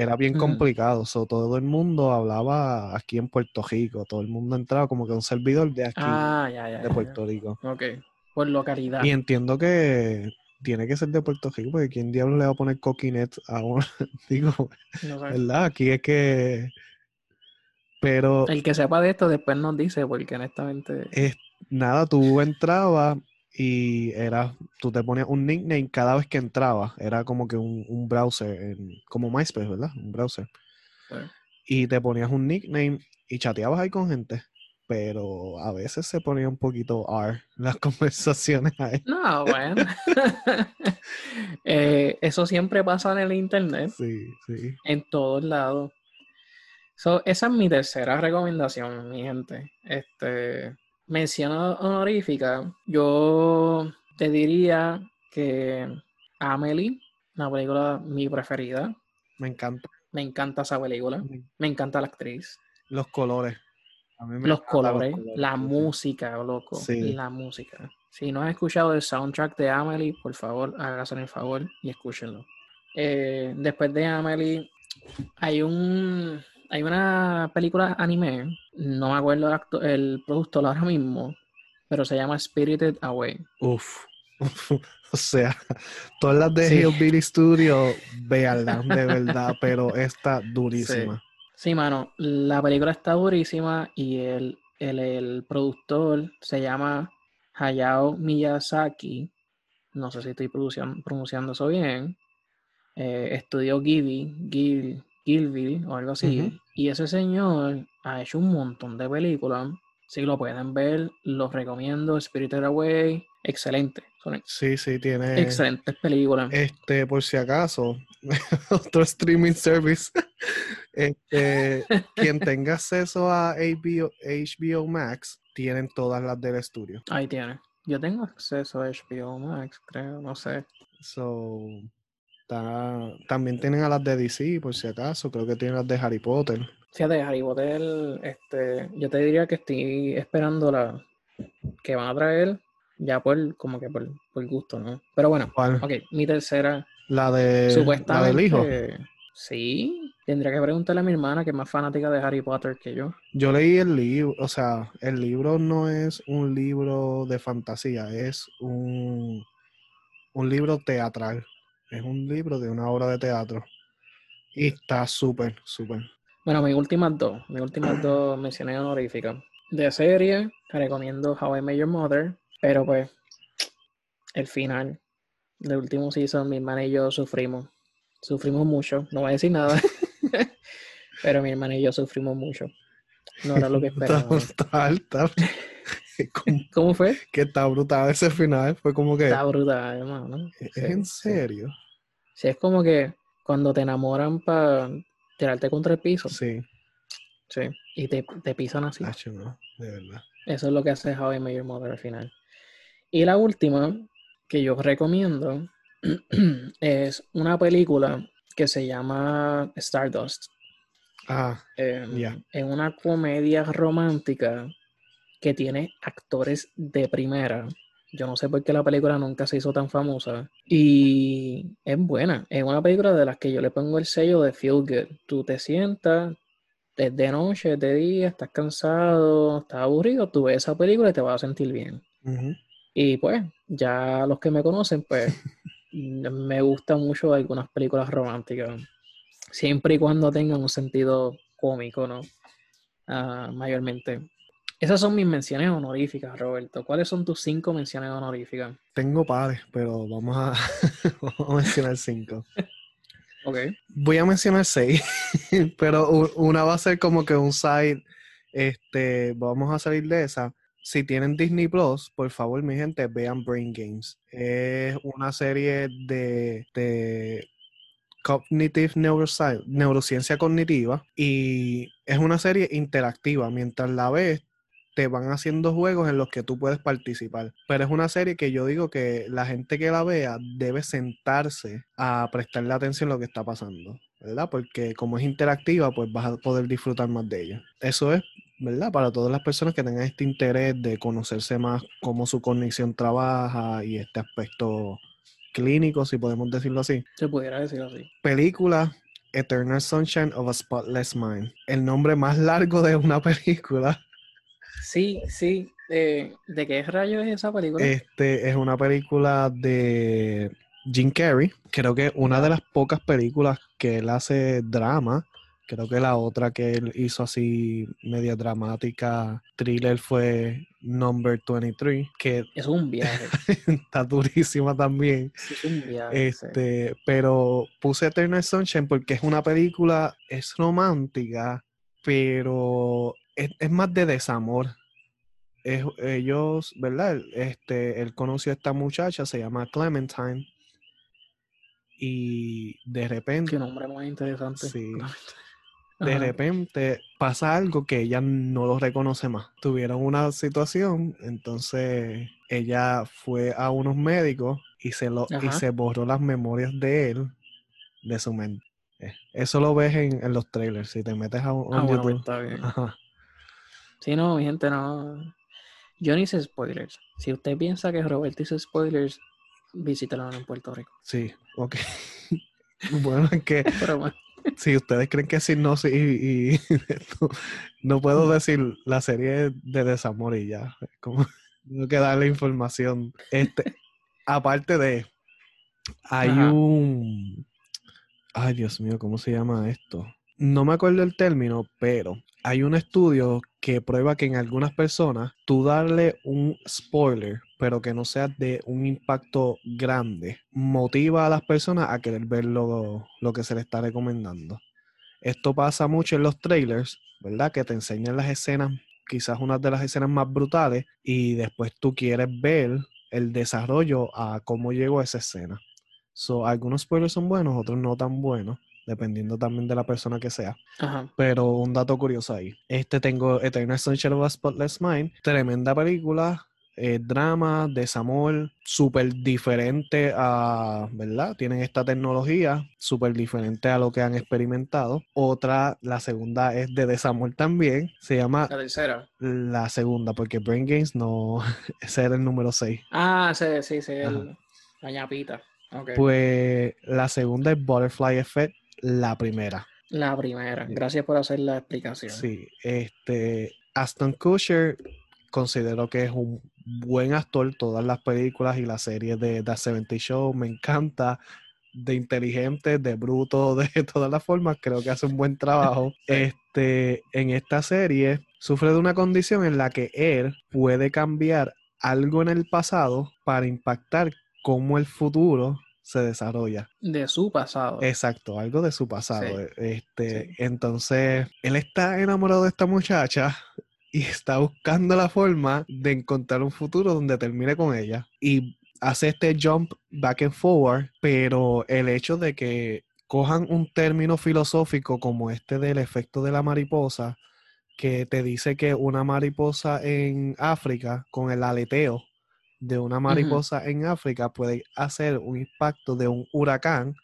era bien complicado. So, todo el mundo hablaba aquí en Puerto Rico. Todo el mundo entraba como que un servidor de aquí, Ah, ya, ya. de ya, Puerto Rico. ya. Ok. Por localidad. Y entiendo que tiene que ser de Puerto Rico, porque ¿quién diablo le va a poner coquinet a un... *laughs* Digo, No sé. ¿verdad? Aquí es que... Pero El que sepa de esto después nos dice, porque honestamente. es, nada, tú entrabas y era, tú te ponías un nickname cada vez que entrabas. Era como que un, un browser, en- como MySpace, ¿verdad? Un browser. Y te ponías un nickname y chateabas ahí con gente. Pero a veces se ponía un poquito R las *laughs* conversaciones ahí. No, bueno. *laughs* Eh, eso siempre pasa en el internet, Sí, sí. en todos lados. So, esa es mi tercera recomendación, mi gente. Este, mención honorífica. Yo te diría que Amelie, una película mi preferida. Me encanta. Me encanta esa película. Me encanta la actriz. Los colores. A mí me Los colores, la sí, sí. música, loco. Sí. La música. Si no has escuchado el soundtrack de Amelie, por favor, hágase el favor y escúchenlo. Eh, después de Amelie, hay un hay una película anime, no me acuerdo el, acto- el productor ahora mismo, pero se llama Spirited Away. Uf. *laughs* O sea, todas las de Sí. Hillbilly Studio, véanlas, de verdad, *laughs* pero está durísima. Sí, mano, la película está durísima y el, el, el productor se llama Hayao Miyazaki. No sé si estoy pronunciando, eso bien. Eh, estudió Ghibli, Gil, Gilville o algo así. Y ese señor ha hecho un montón de películas. Si lo pueden ver, los recomiendo. Spirited Away, excelente. Son Sí, sí, tiene. excelentes películas. Este, por si acaso, *laughs* otro streaming service. *laughs* Este, quien *laughs* tenga acceso a HBO, HBO Max, tienen todas las del estudio. Ahí tiene. Yo tengo acceso a HBO Max, creo, no sé. So, ta- también tienen a las de DC, por si acaso. Creo que tienen las de Harry Potter. Fíjate, Harry Potter, este, yo te diría que estoy esperando la que van a traer ya por, como que por, por gusto, ¿no? Pero bueno, ¿Cuál? ok, mi tercera, La de la del hijo. sí, tendría que preguntarle a mi hermana que es más fanática de Harry Potter que yo. Yo leí el libro, o sea, el libro no es un libro de fantasía, es un, un libro teatral. Es un libro de una obra de teatro. Y está súper, súper. Bueno, mis últimas dos, mis últimas *clears throat* dos menciones honoríficas. De serie, te recomiendo How I Met Your Mother, pero pues, el final del último season, mi hermana y yo sufrimos. Sufrimos mucho, no voy a decir nada, *laughs* pero mi hermana y yo sufrimos mucho. No era lo que *laughs* Está esperábamos. *laughs* *laughs* ¿Cómo fue? que está brutal ese final. Fue como que, Está brutal, hermano. ¿es Sí, en serio? Sí, es como que cuando te enamoran para tirarte contra el piso, Sí, sí, y te, te pisan así. No, de verdad. Eso es lo que hace How I Met Your Mother al final. Y la última que yo recomiendo *clears throat* es una película que se llama Stardust. Ah, Eh. Es una comedia romántica que tiene actores de primera. Yo no sé por qué la película nunca se hizo tan famosa. Y es buena. Es una película de las que yo le pongo el sello de Feel Good. Tú te sientas, es de noche, es de día, estás cansado, estás aburrido, tú ves esa película y te vas a sentir bien. Y pues, ya los que me conocen, pues, *laughs* me gustan mucho algunas películas románticas. Siempre y cuando tengan un sentido cómico, ¿no? Ah, mayormente. Esas son mis menciones honoríficas, Roberto. ¿Cuáles son tus cinco menciones honoríficas? Tengo pares, pero vamos a, *laughs* vamos a mencionar cinco. Ok. Voy a mencionar seis, *laughs* pero una va a ser como que un side. Este, vamos a salir de esa. Si tienen Disney Plus, por favor, mi gente, vean Brain Games. Es una serie de, de Cognitive Neuroscience, neurociencia cognitiva y es una serie interactiva. Mientras la ves, te van haciendo juegos en los que tú puedes participar. Pero es una serie que yo digo que la gente que la vea debe sentarse a prestarle atención a lo que está pasando, ¿verdad? Porque como es interactiva, pues vas a poder disfrutar más de ella. Eso es, ¿verdad? Para todas las personas que tengan este interés de conocerse más cómo su cognición trabaja y este aspecto clínico, si podemos decirlo así. Se pudiera decir así. Película Eternal Sunshine of a Spotless Mind. El nombre más largo de una *laughs* película Sí, sí. Eh, ¿De qué rayo es esa película? Este es una película de Jim Carrey. Creo que una de las pocas películas que él hace drama. Creo que la otra que él hizo así media dramática, thriller, fue Number 23, que es un viaje. *laughs* está durísima también. es un viaje. Este, pero puse Eternal Sunshine porque es una película, es romántica, pero es, más de desamor. ellos, ¿verdad? Este, él conoció a esta muchacha, se llama Clementine. Y de repente. Qué nombre muy interesante. Sí. De repente pasa algo que ella no lo reconoce más. Tuvieron una situación, entonces ella fue a unos médicos y se, lo, y se borró las memorias de él de su mente. Eh, eso lo ves en, los trailers. Si te metes a un, ah, YouTube. está bien. Sí, no, mi gente, no. Yo no hice spoilers. Si usted piensa que Roberto hizo spoilers, visítelo en Puerto Rico. Sí, ok. *laughs* bueno, es que. *laughs* Si ustedes creen que sí, no, sí, y, *laughs* no puedo decir la serie de desamor y ya. Como tengo que darle información. Este, aparte de, hay un. Ay, Dios mío, ¿cómo se llama esto? No me acuerdo el término, pero hay un estudio que prueba que en algunas personas tú darle un spoiler, pero que no sea de un impacto grande, motiva a las personas a querer ver lo, que se le está recomendando. Esto pasa mucho en los trailers, ¿verdad? Que te enseñan las escenas, quizás una de las escenas más brutales, y después tú quieres ver el desarrollo a cómo llegó esa escena. So, algunos spoilers son buenos, otros no tan buenos dependiendo también de la persona que sea. Pero un dato curioso ahí. Este tengo Eternal Sunshine of a Spotless Mind, tremenda película, eh, drama, desamor, súper diferente a, ¿verdad? Tienen esta tecnología súper diferente a lo que han experimentado. Otra, la segunda es de desamor también, se llama... La tercera. La segunda, porque Brain Games no, *laughs* ese era el número 6. Ah, sí, sí, sí, la ñapita. Pues la segunda es Butterfly Effect, la primera. La primera. Gracias por hacer la explicación. Sí, este Aston Kutcher considero que es un buen actor. Todas las películas y las series de The 70 Show me encanta. De inteligente, de bruto, *laughs* de todas las formas, creo que hace un buen trabajo. *laughs* Este, en esta serie sufre de una condición en la que él puede cambiar algo en el pasado para impactar cómo el futuro se desarrolla. De su pasado. Exacto, algo de su pasado. Este, entonces, él está enamorado de esta muchacha *laughs* y está buscando la forma de encontrar un futuro donde termine con ella. Y hace este jump back and forward, pero el hecho de que cojan un término filosófico como este del efecto de la mariposa, que te dice que una mariposa en África con el aleteo de una mariposa en África puede hacer un impacto de un huracán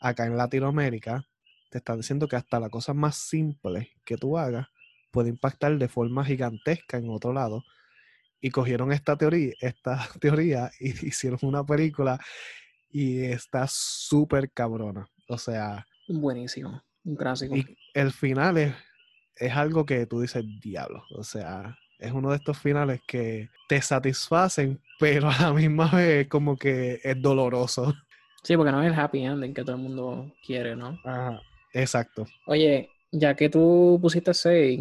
acá en Latinoamérica, te están diciendo que hasta la cosa más simple que tú hagas puede impactar de forma gigantesca en otro lado. Y cogieron esta teoría, esta *laughs* teoría y *laughs* hicieron una película y está súper cabrona. O sea. Buenísimo. Un clásico. Y el final es, es algo que tú dices, diablo. O sea, es uno de estos finales que te satisfacen, pero a la misma vez como que es doloroso. Sí, porque no es el happy ending que todo el mundo quiere, ¿no? Ajá, exacto. Oye, ya que tú pusiste 6,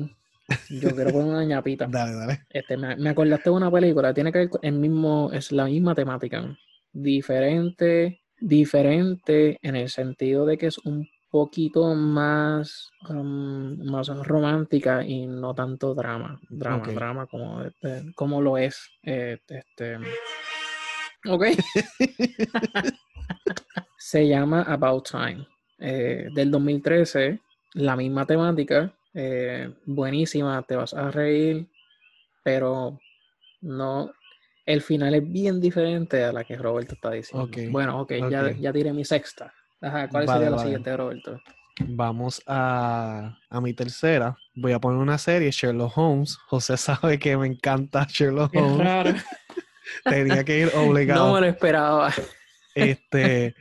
yo quiero poner una ñapita. *laughs* dale, dale. Este, me, me, acordaste de una película, tiene que ver el mismo, es la misma temática. Diferente, diferente en el sentido de que es un poquito más, um, más romántica y no tanto drama. Drama, drama como, este, como lo es. Eh, este. Ok. *laughs* Se llama About Time. Eh, del 2013. La misma temática. Eh, buenísima. Te vas a reír. pero no, el final es bien diferente a la que Roberto está diciendo. Bueno, ok, Ya, ya tiré mi sexta. Ajá, ¿cuál sería la siguiente, Roberto? Vamos a, a, mi tercera. Voy a poner una serie, Sherlock Holmes. José *laughs* sabe que me encanta Sherlock Holmes. raro. *laughs* Tenía que ir *laughs* obligado. No me lo esperaba. Este,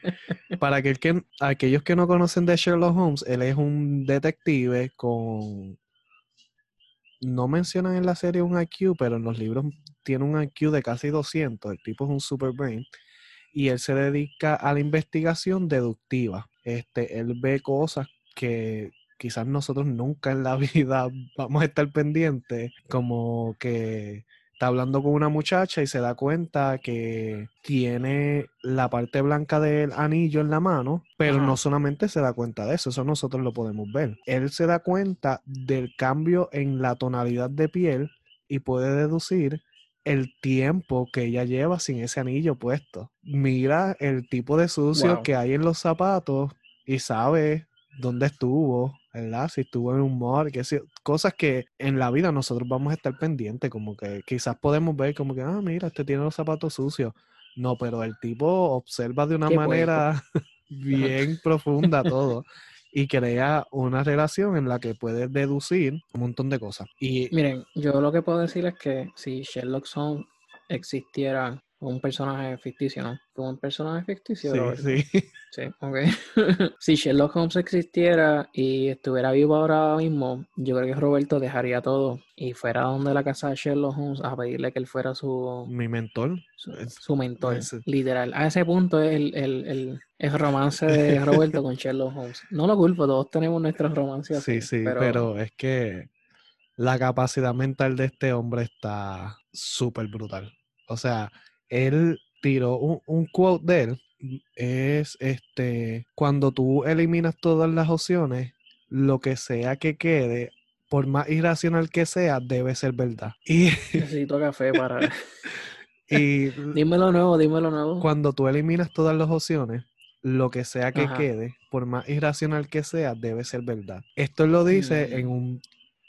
para aquel que, aquellos que no conocen de Sherlock Holmes, él es un detective con. No mencionan en la serie un IQ, pero en los libros tiene un IQ de casi 200. El tipo es un super brain. Y él se dedica a la investigación deductiva. Este, él ve cosas que quizás nosotros nunca en la *laughs* vida vamos a estar pendientes, como que está hablando con una muchacha y se da cuenta que tiene la parte blanca del anillo en la mano, pero no solamente se da cuenta de eso, eso nosotros lo podemos ver. Él se da cuenta del cambio en la tonalidad de piel y puede deducir el tiempo que ella lleva sin ese anillo puesto. Mira el tipo de sucio que hay en los zapatos y sabe dónde estuvo, ¿verdad? Si estuvo en un cosas que en la vida nosotros vamos a estar pendientes, como que quizás podemos ver como que, ah, mira, este tiene los zapatos sucios. No, pero el tipo observa de una manera *laughs* bien profunda todo y crea una relación en la que puede deducir un montón de cosas. Y miren, yo lo que puedo decir es que si Sherlock Holmes existiera un personaje ficticio, ¿no? Como un personaje ficticio. Sí, sí. Sí, ok. *laughs* si Sherlock Holmes existiera y estuviera vivo ahora mismo, yo creo que Roberto dejaría todo y fuera donde la casa de Sherlock Holmes a pedirle que él fuera su... Mi mentor. Su, mentor, literal. A ese punto es el, el, el, romance de *laughs* Roberto con Sherlock Holmes. No lo culpo, todos tenemos nuestros romances. Sí, sí, pero es que la capacidad mental de este hombre está súper brutal. O sea, él tiró un, quote de él, es este, cuando tú eliminas todas las opciones, lo que sea que quede, por más irracional que sea, debe ser verdad. *laughs* Y, Necesito café para... *laughs* y *laughs* dímelo nuevo, dímelo nuevo. Cuando tú eliminas todas las opciones, lo que sea que quede, por más irracional que sea, debe ser verdad. Esto lo dice en mm. un,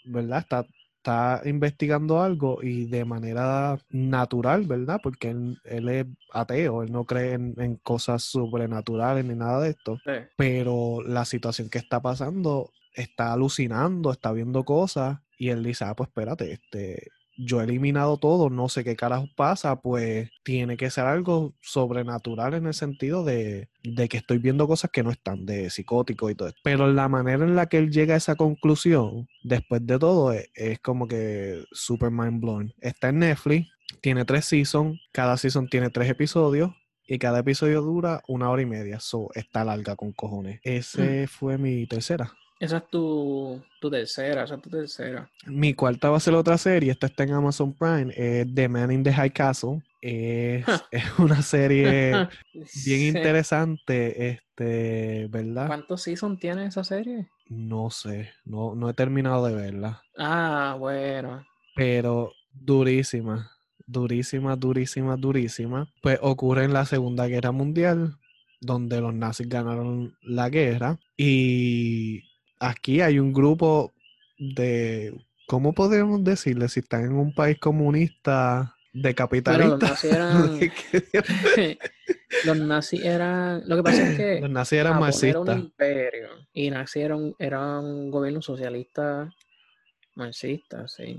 ¿verdad? Está está investigando algo y de manera natural, ¿verdad? Porque él, es ateo, él no cree en, cosas sobrenaturales ni nada de esto. Pero la situación que está pasando está alucinando, está viendo cosas y él dice, ah, pues espérate, este, yo he eliminado todo, no sé qué carajo pasa, pues tiene que ser algo sobrenatural en el sentido de, que estoy viendo cosas que no están, de psicótico y todo. Pero la manera en la que él llega a esa conclusión, después de todo, es, como que super mind blowing. Está en Netflix, tiene tres seasons, cada season tiene tres episodios. Y cada episodio dura una hora y media. So, está larga con cojones. Ese mm. fue mi tercera. Esa es tu, tercera, esa es tu tercera. Mi cuarta va a ser otra serie, esta está en Amazon Prime, es The Man in the High Castle. Es, *laughs* una serie *laughs* bien interesante, este, ¿verdad? ¿Cuántos seasons tiene esa serie? No sé, no, no he terminado de verla. Ah, bueno. Pero durísima, durísima, durísima, durísima. Pues ocurre en la Segunda Guerra Mundial, donde los nazis ganaron la guerra y aquí hay un grupo de, ¿cómo podemos decirle? Si están en un país comunista de capitalistas. *laughs* *laughs* los nazis eran... Lo que pasa es que... Los nazis eran marxistas. Era un imperio y nacieron, era un gobierno socialista marxista, sí.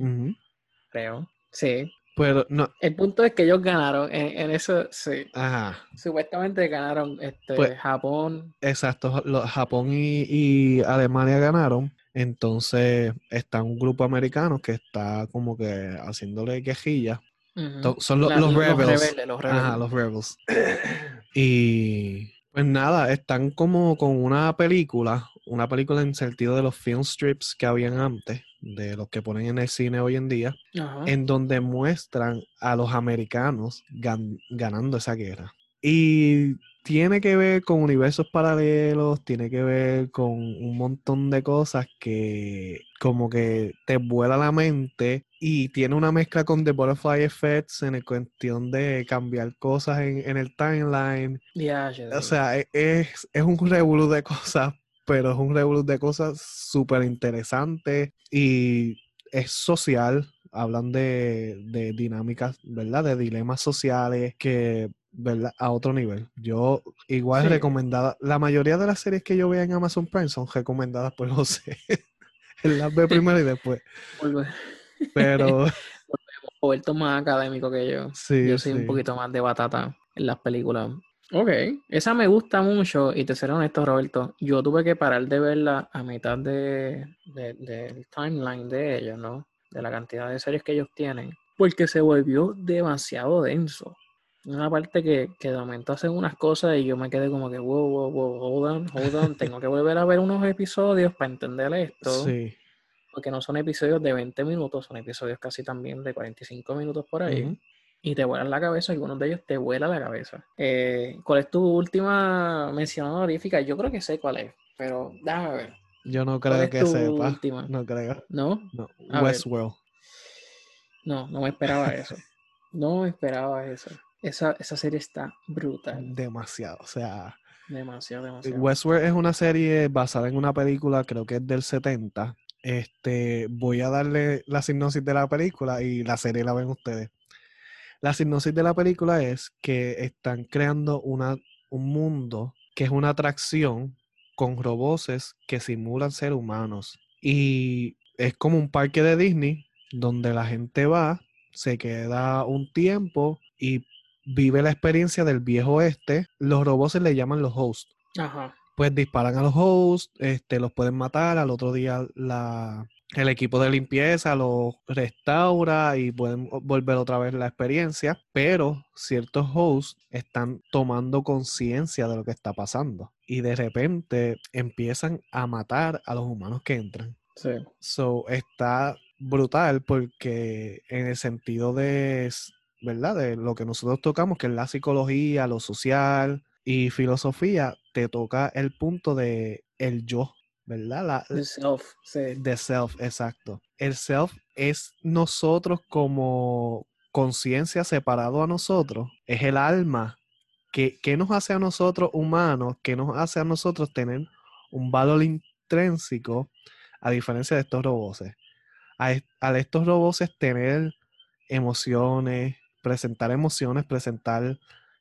Creo. Sí. Pero no. El punto es que ellos ganaron en, eso, sí. Ajá. Supuestamente ganaron este, pues, Japón. Exacto, Japón y, Alemania ganaron. Entonces está un grupo americano que está como que haciéndole quejillas. Son los, los, rebels. Los rebeldes, Ajá, los rebels. y pues nada, están como con una película, una película en sentido de los film strips que habían antes de los que ponen en el cine hoy en día, en donde muestran a los americanos ganando esa guerra. Y tiene que ver con universos paralelos, tiene que ver con un montón de cosas que como que te vuela la mente y tiene una mezcla con The Butterfly Effects en el cuestión de cambiar cosas en, el timeline. o sea, e, es, es un revuelo de cosas, pero es un revolú de cosas súper interesantes y es social, hablan de, de dinámicas, ¿verdad? De dilemas sociales que, ¿verdad? A otro nivel. Yo igual Sí. recomendada, la mayoría de las series que yo veo en Amazon Prime son recomendadas por *laughs* José. Él las ve primero y después. Pero *laughs* Roberto más académico que yo. sí, Yo soy un poquito más de batata en las películas. Ok, esa me gusta mucho y te seré honesto, Roberto. Yo tuve que parar de verla a mitad de, de- del timeline de ellos, ¿no? De la cantidad de series que ellos tienen. Porque se volvió demasiado denso. Una parte que, que de momento hacen unas cosas y yo me quedé como que, wow, wow, wow, hold on, hold on. Tengo que volver a ver unos episodios para entender esto. Sí. Porque no son episodios de 20 minutos, son episodios casi también de 45 minutos por ahí Ujú. Y te vuelan la cabeza, algunos de ellos te vuelan la cabeza. Eh, ¿Cuál es tu última mención honorífica? Yo creo que sé cuál es, pero déjame ver. Yo no ¿Cuál creo que sepa. última? No creo. ¿No? No. Westworld. No, no me esperaba eso. No me esperaba eso. Esa, esa serie está brutal. Demasiado. O sea, Demasiado, demasiado. Westworld es una serie basada en una película, creo que es del 70. Este, voy a darle la sinopsis de la película y la serie la ven ustedes. La sinopsis de la película es que están creando una, un mundo que es una atracción con roboces que simulan ser humanos. Y es como un parque de Disney donde la gente va, se queda un tiempo y vive la experiencia del viejo oeste. Los robots se le llaman los hosts. Ajá. Pues disparan a los hosts, este, los pueden matar. Al otro día la, el equipo de limpieza los restaura y pueden volver otra vez la experiencia. Pero ciertos hosts están tomando conciencia de lo que está pasando. Y de repente empiezan a matar a los humanos que entran. Sí. So, está brutal porque en el sentido de, ¿verdad? De lo que nosotros tocamos, que es la psicología, lo social y filosofía, te toca el punto de el yo, ¿verdad? La, The Self. Sí. de self, exacto. El self es nosotros como conciencia separado a nosotros, es el alma. que qué nos hace a nosotros humanos? ¿Qué nos hace a nosotros tener un valor intrínseco a diferencia de estos robots? A, estos robots tener emociones, presentar emociones, presentar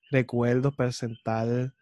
recuerdos, presentar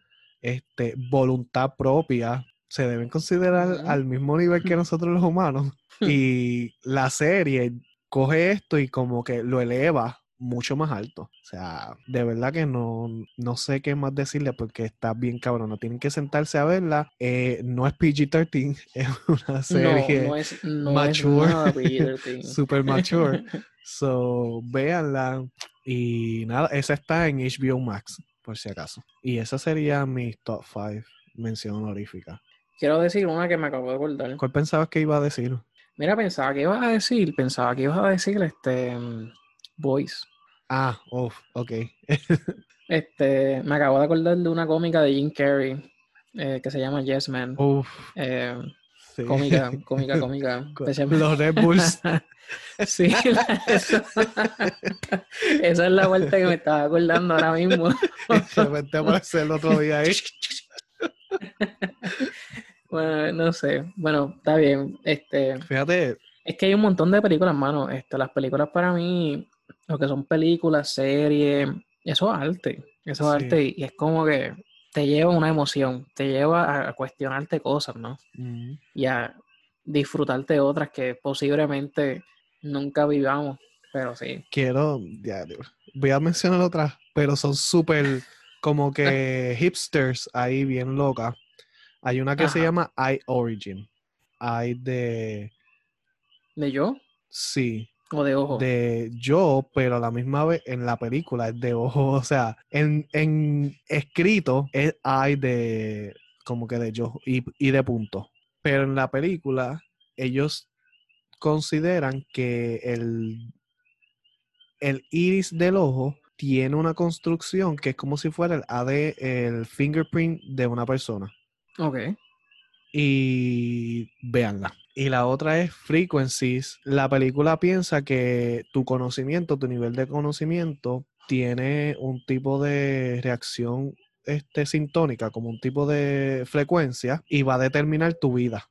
este, voluntad propia, se deben considerar al mismo nivel que *laughs* nosotros los humanos. Y la serie coge esto y como que lo eleva mucho más alto. O sea, de verdad que no, no sé qué más decirle porque está bien cabrona. Tienen que sentarse a verla. Eh, no es PG-13, *laughs* es una serie no, no es, no mature, es nada *laughs* PG-13. super mature. So, véanla. Y nada, esa está en HBO Max, por si acaso. Y esa sería mi top 5 mención honorífica. Quiero decir una que me acabo de acordar. ¿Cuál pensabas que iba a decir? Mira, pensaba que ibas a decir, pensaba que ibas a decir este mm, Boys. Ah, uff, ok. *laughs* Este, me acabo de acordar de una cómica de Jim Carrey eh, que se llama Yes Man. Uff, Eh, sí. cómica, *laughs* cómica, cómica. Los Red Bulls. *laughs* Sí, la- eso- esa es la parte que me estaba acordando ahora mismo. repente aparece el otro día ahí. Bueno, no sé. Bueno, está bien. Este, Fíjate, es que hay un montón de películas, mano. Este, las películas para mí, lo que son películas, series, eso es arte. Eso es Sí. arte y, es como que te lleva una emoción, te lleva a, cuestionarte cosas, ¿no? Y a disfrutarte otras que posiblemente nunca vivamos. Pero sí. quiero, diario, voy a mencionar otras, pero son súper como que hipsters ahí bien locas. Hay una que se llama I Origin. Hay de, ¿De yo sí, o de ojo? de yo, pero a la misma vez en la película es de ojo, *laughs* o sea, en, en escrito es I de como que de yo y, y de punto. Pero en la película ellos consideran que el, el iris del ojo tiene una construcción que es como si fuera el AD, el fingerprint de una persona. Ok. Y véanla. Y la otra es Frequencies. La película piensa que tu conocimiento, tu nivel de conocimiento, tiene un tipo de reacción este, sintónica, como un tipo de frecuencia, y va a determinar tu vida.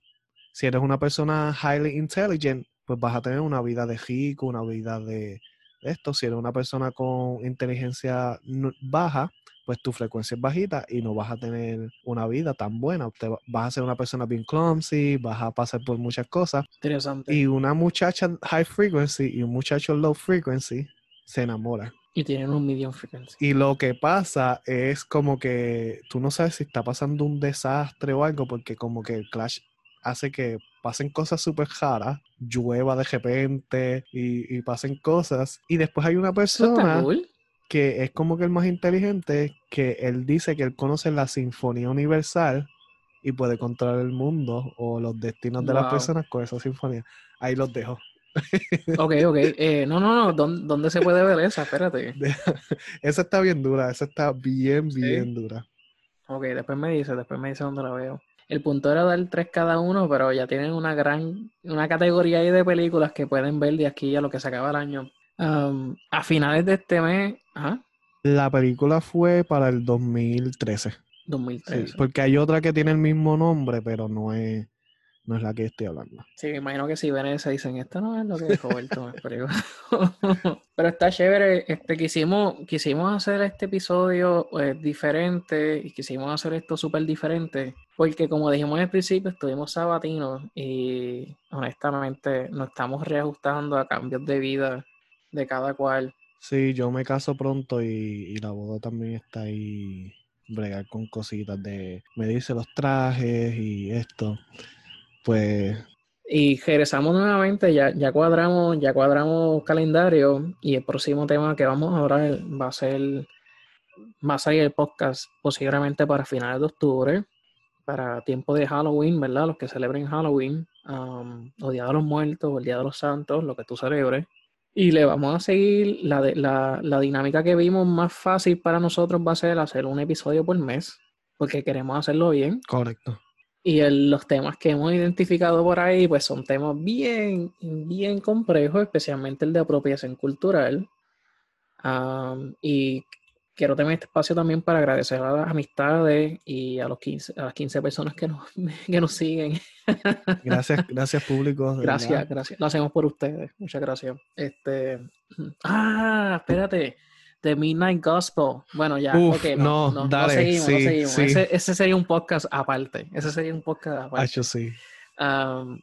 Si eres una persona highly intelligent, pues vas a tener una vida de rico, una vida de esto. Si eres una persona con inteligencia baja, pues tu frecuencia es bajita y no vas a tener una vida tan buena. Te vas a ser una persona bien clumsy, vas a pasar por muchas cosas. Interesante. Y una muchacha high frequency y un muchacho low frequency se enamoran. Y tienen un medium frequency. Y lo que pasa es como que tú no sabes si está pasando un desastre o algo, porque como que el Clash hace que pasen cosas súper raras, llueva de repente y, pasen cosas. Y después hay una persona que es como que el más inteligente, que él dice que él conoce la Sinfonía Universal y puede controlar el mundo o los destinos de las personas con esa sinfonía. Ahí los dejo. *laughs* Ok, ok. Eh, no, no, no. ¿Dónde, se puede ver esa? Espérate. *laughs* esa está bien dura. Esa está bien, bien dura. Ok, después me dice, después me dice dónde la veo. El punto era dar tres cada uno, pero ya tienen una gran, una categoría ahí de películas que pueden ver de aquí a lo que se acaba el año. a finales de este mes, La película fue para el 2013. 2013. porque hay otra que tiene el mismo nombre, pero no es no es la que estoy hablando. Sí, me imagino que si ven esa dicen, esto no es lo que dijo Roberto, pero... *laughs* pero está chévere, este, quisimos, quisimos hacer este episodio eh, diferente y quisimos hacer esto súper diferente, porque como dijimos al principio, estuvimos sabatinos y honestamente nos estamos reajustando a cambios de vida de cada cual. Sí, yo me caso pronto y, y la boda también está ahí bregar con cositas de medirse los trajes y esto pues... Y regresamos nuevamente, ya, ya cuadramos, ya cuadramos calendario y el próximo tema que vamos a hablar va a ser, va a salir el podcast posiblemente para finales de octubre, para tiempo de Halloween, ¿verdad? Los que celebren Halloween, um, o Día de los Muertos, o el Día de los Santos, lo que tú celebres. Y le vamos a seguir la, la, la dinámica que vimos más fácil para nosotros va a ser hacer un episodio por mes, porque queremos hacerlo bien. Correcto. Y los temas que hemos identificado por ahí, pues son temas bien, bien complejos, especialmente el de apropiación cultural. y quiero tener este espacio también para agradecer a las amistades y a, los 15, a las 15 personas que nos, *laughs* que nos siguen. Gracias, *laughs* gracias público. Gracias, gracias. Lo hacemos por ustedes. Muchas gracias. Este, ah, espérate. The Midnight Gospel. Bueno, ya, ok, no, no, no, seguimos, no seguimos. Ese, ese, sería un podcast aparte. Ese sería un podcast aparte. yo sí. Um,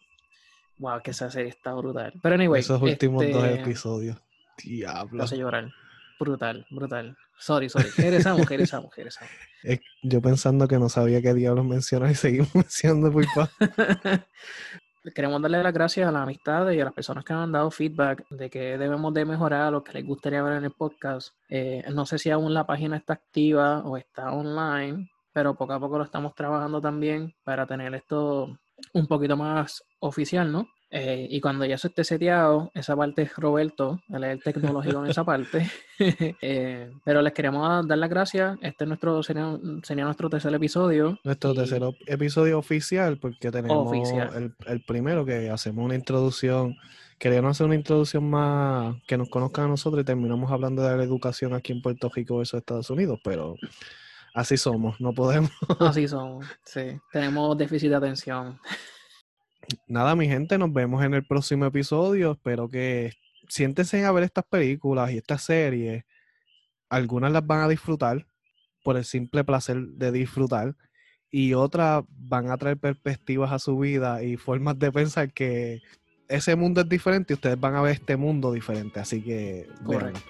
wow, que esa serie está brutal. Pero anyway. Esos últimos dos este, episodios. Diablo. Hace llorar. Brutal, brutal. Sorry, sorry. Regresamos, regresamos, regresamos. *laughs* Yo pensando que no sabía qué diablos mencionar y seguimos *laughs* mencionando, favor. *laughs* queremos darle las gracias a las amistades y a las personas que nos han dado feedback de que debemos de mejorar lo que les gustaría ver en el podcast. Eh, no sé si aún la página está activa o está online, pero poco a poco lo estamos trabajando también para tener esto un poquito más oficial, ¿no? Eh, y cuando ya eso esté seteado, esa parte es Roberto, él es el tecnológico en esa parte. *laughs* Eh, pero les queremos dar las gracias. Este es nuestro, sería, nuestro tercer episodio. Nuestro tercer episodio oficial, porque tenemos El, primero que hacemos una introducción. Queríamos hacer una introducción más que nos conozcan a nosotros y terminamos hablando de la educación aquí en Puerto Rico versus Estados Unidos, pero así somos, no podemos. Así *laughs* somos, sí. Tenemos déficit de atención *laughs* nada, mi gente, nos vemos en el próximo episodio. Espero que siéntense a ver estas películas y estas series. Algunas las van a disfrutar por el simple placer de disfrutar y otras van a traer perspectivas a su vida y formas de pensar que ese mundo es diferente y ustedes van a ver este mundo diferente. Así que, correcto.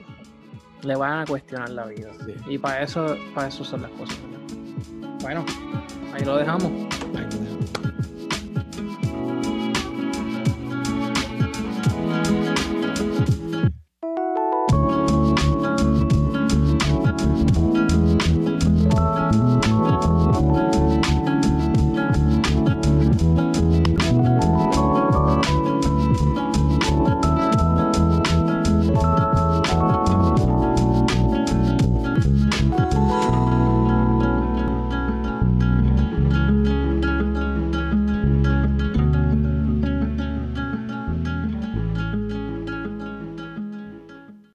Le van a cuestionar la vida. Y para eso, para eso son las cosas. Bueno, ahí lo dejamos.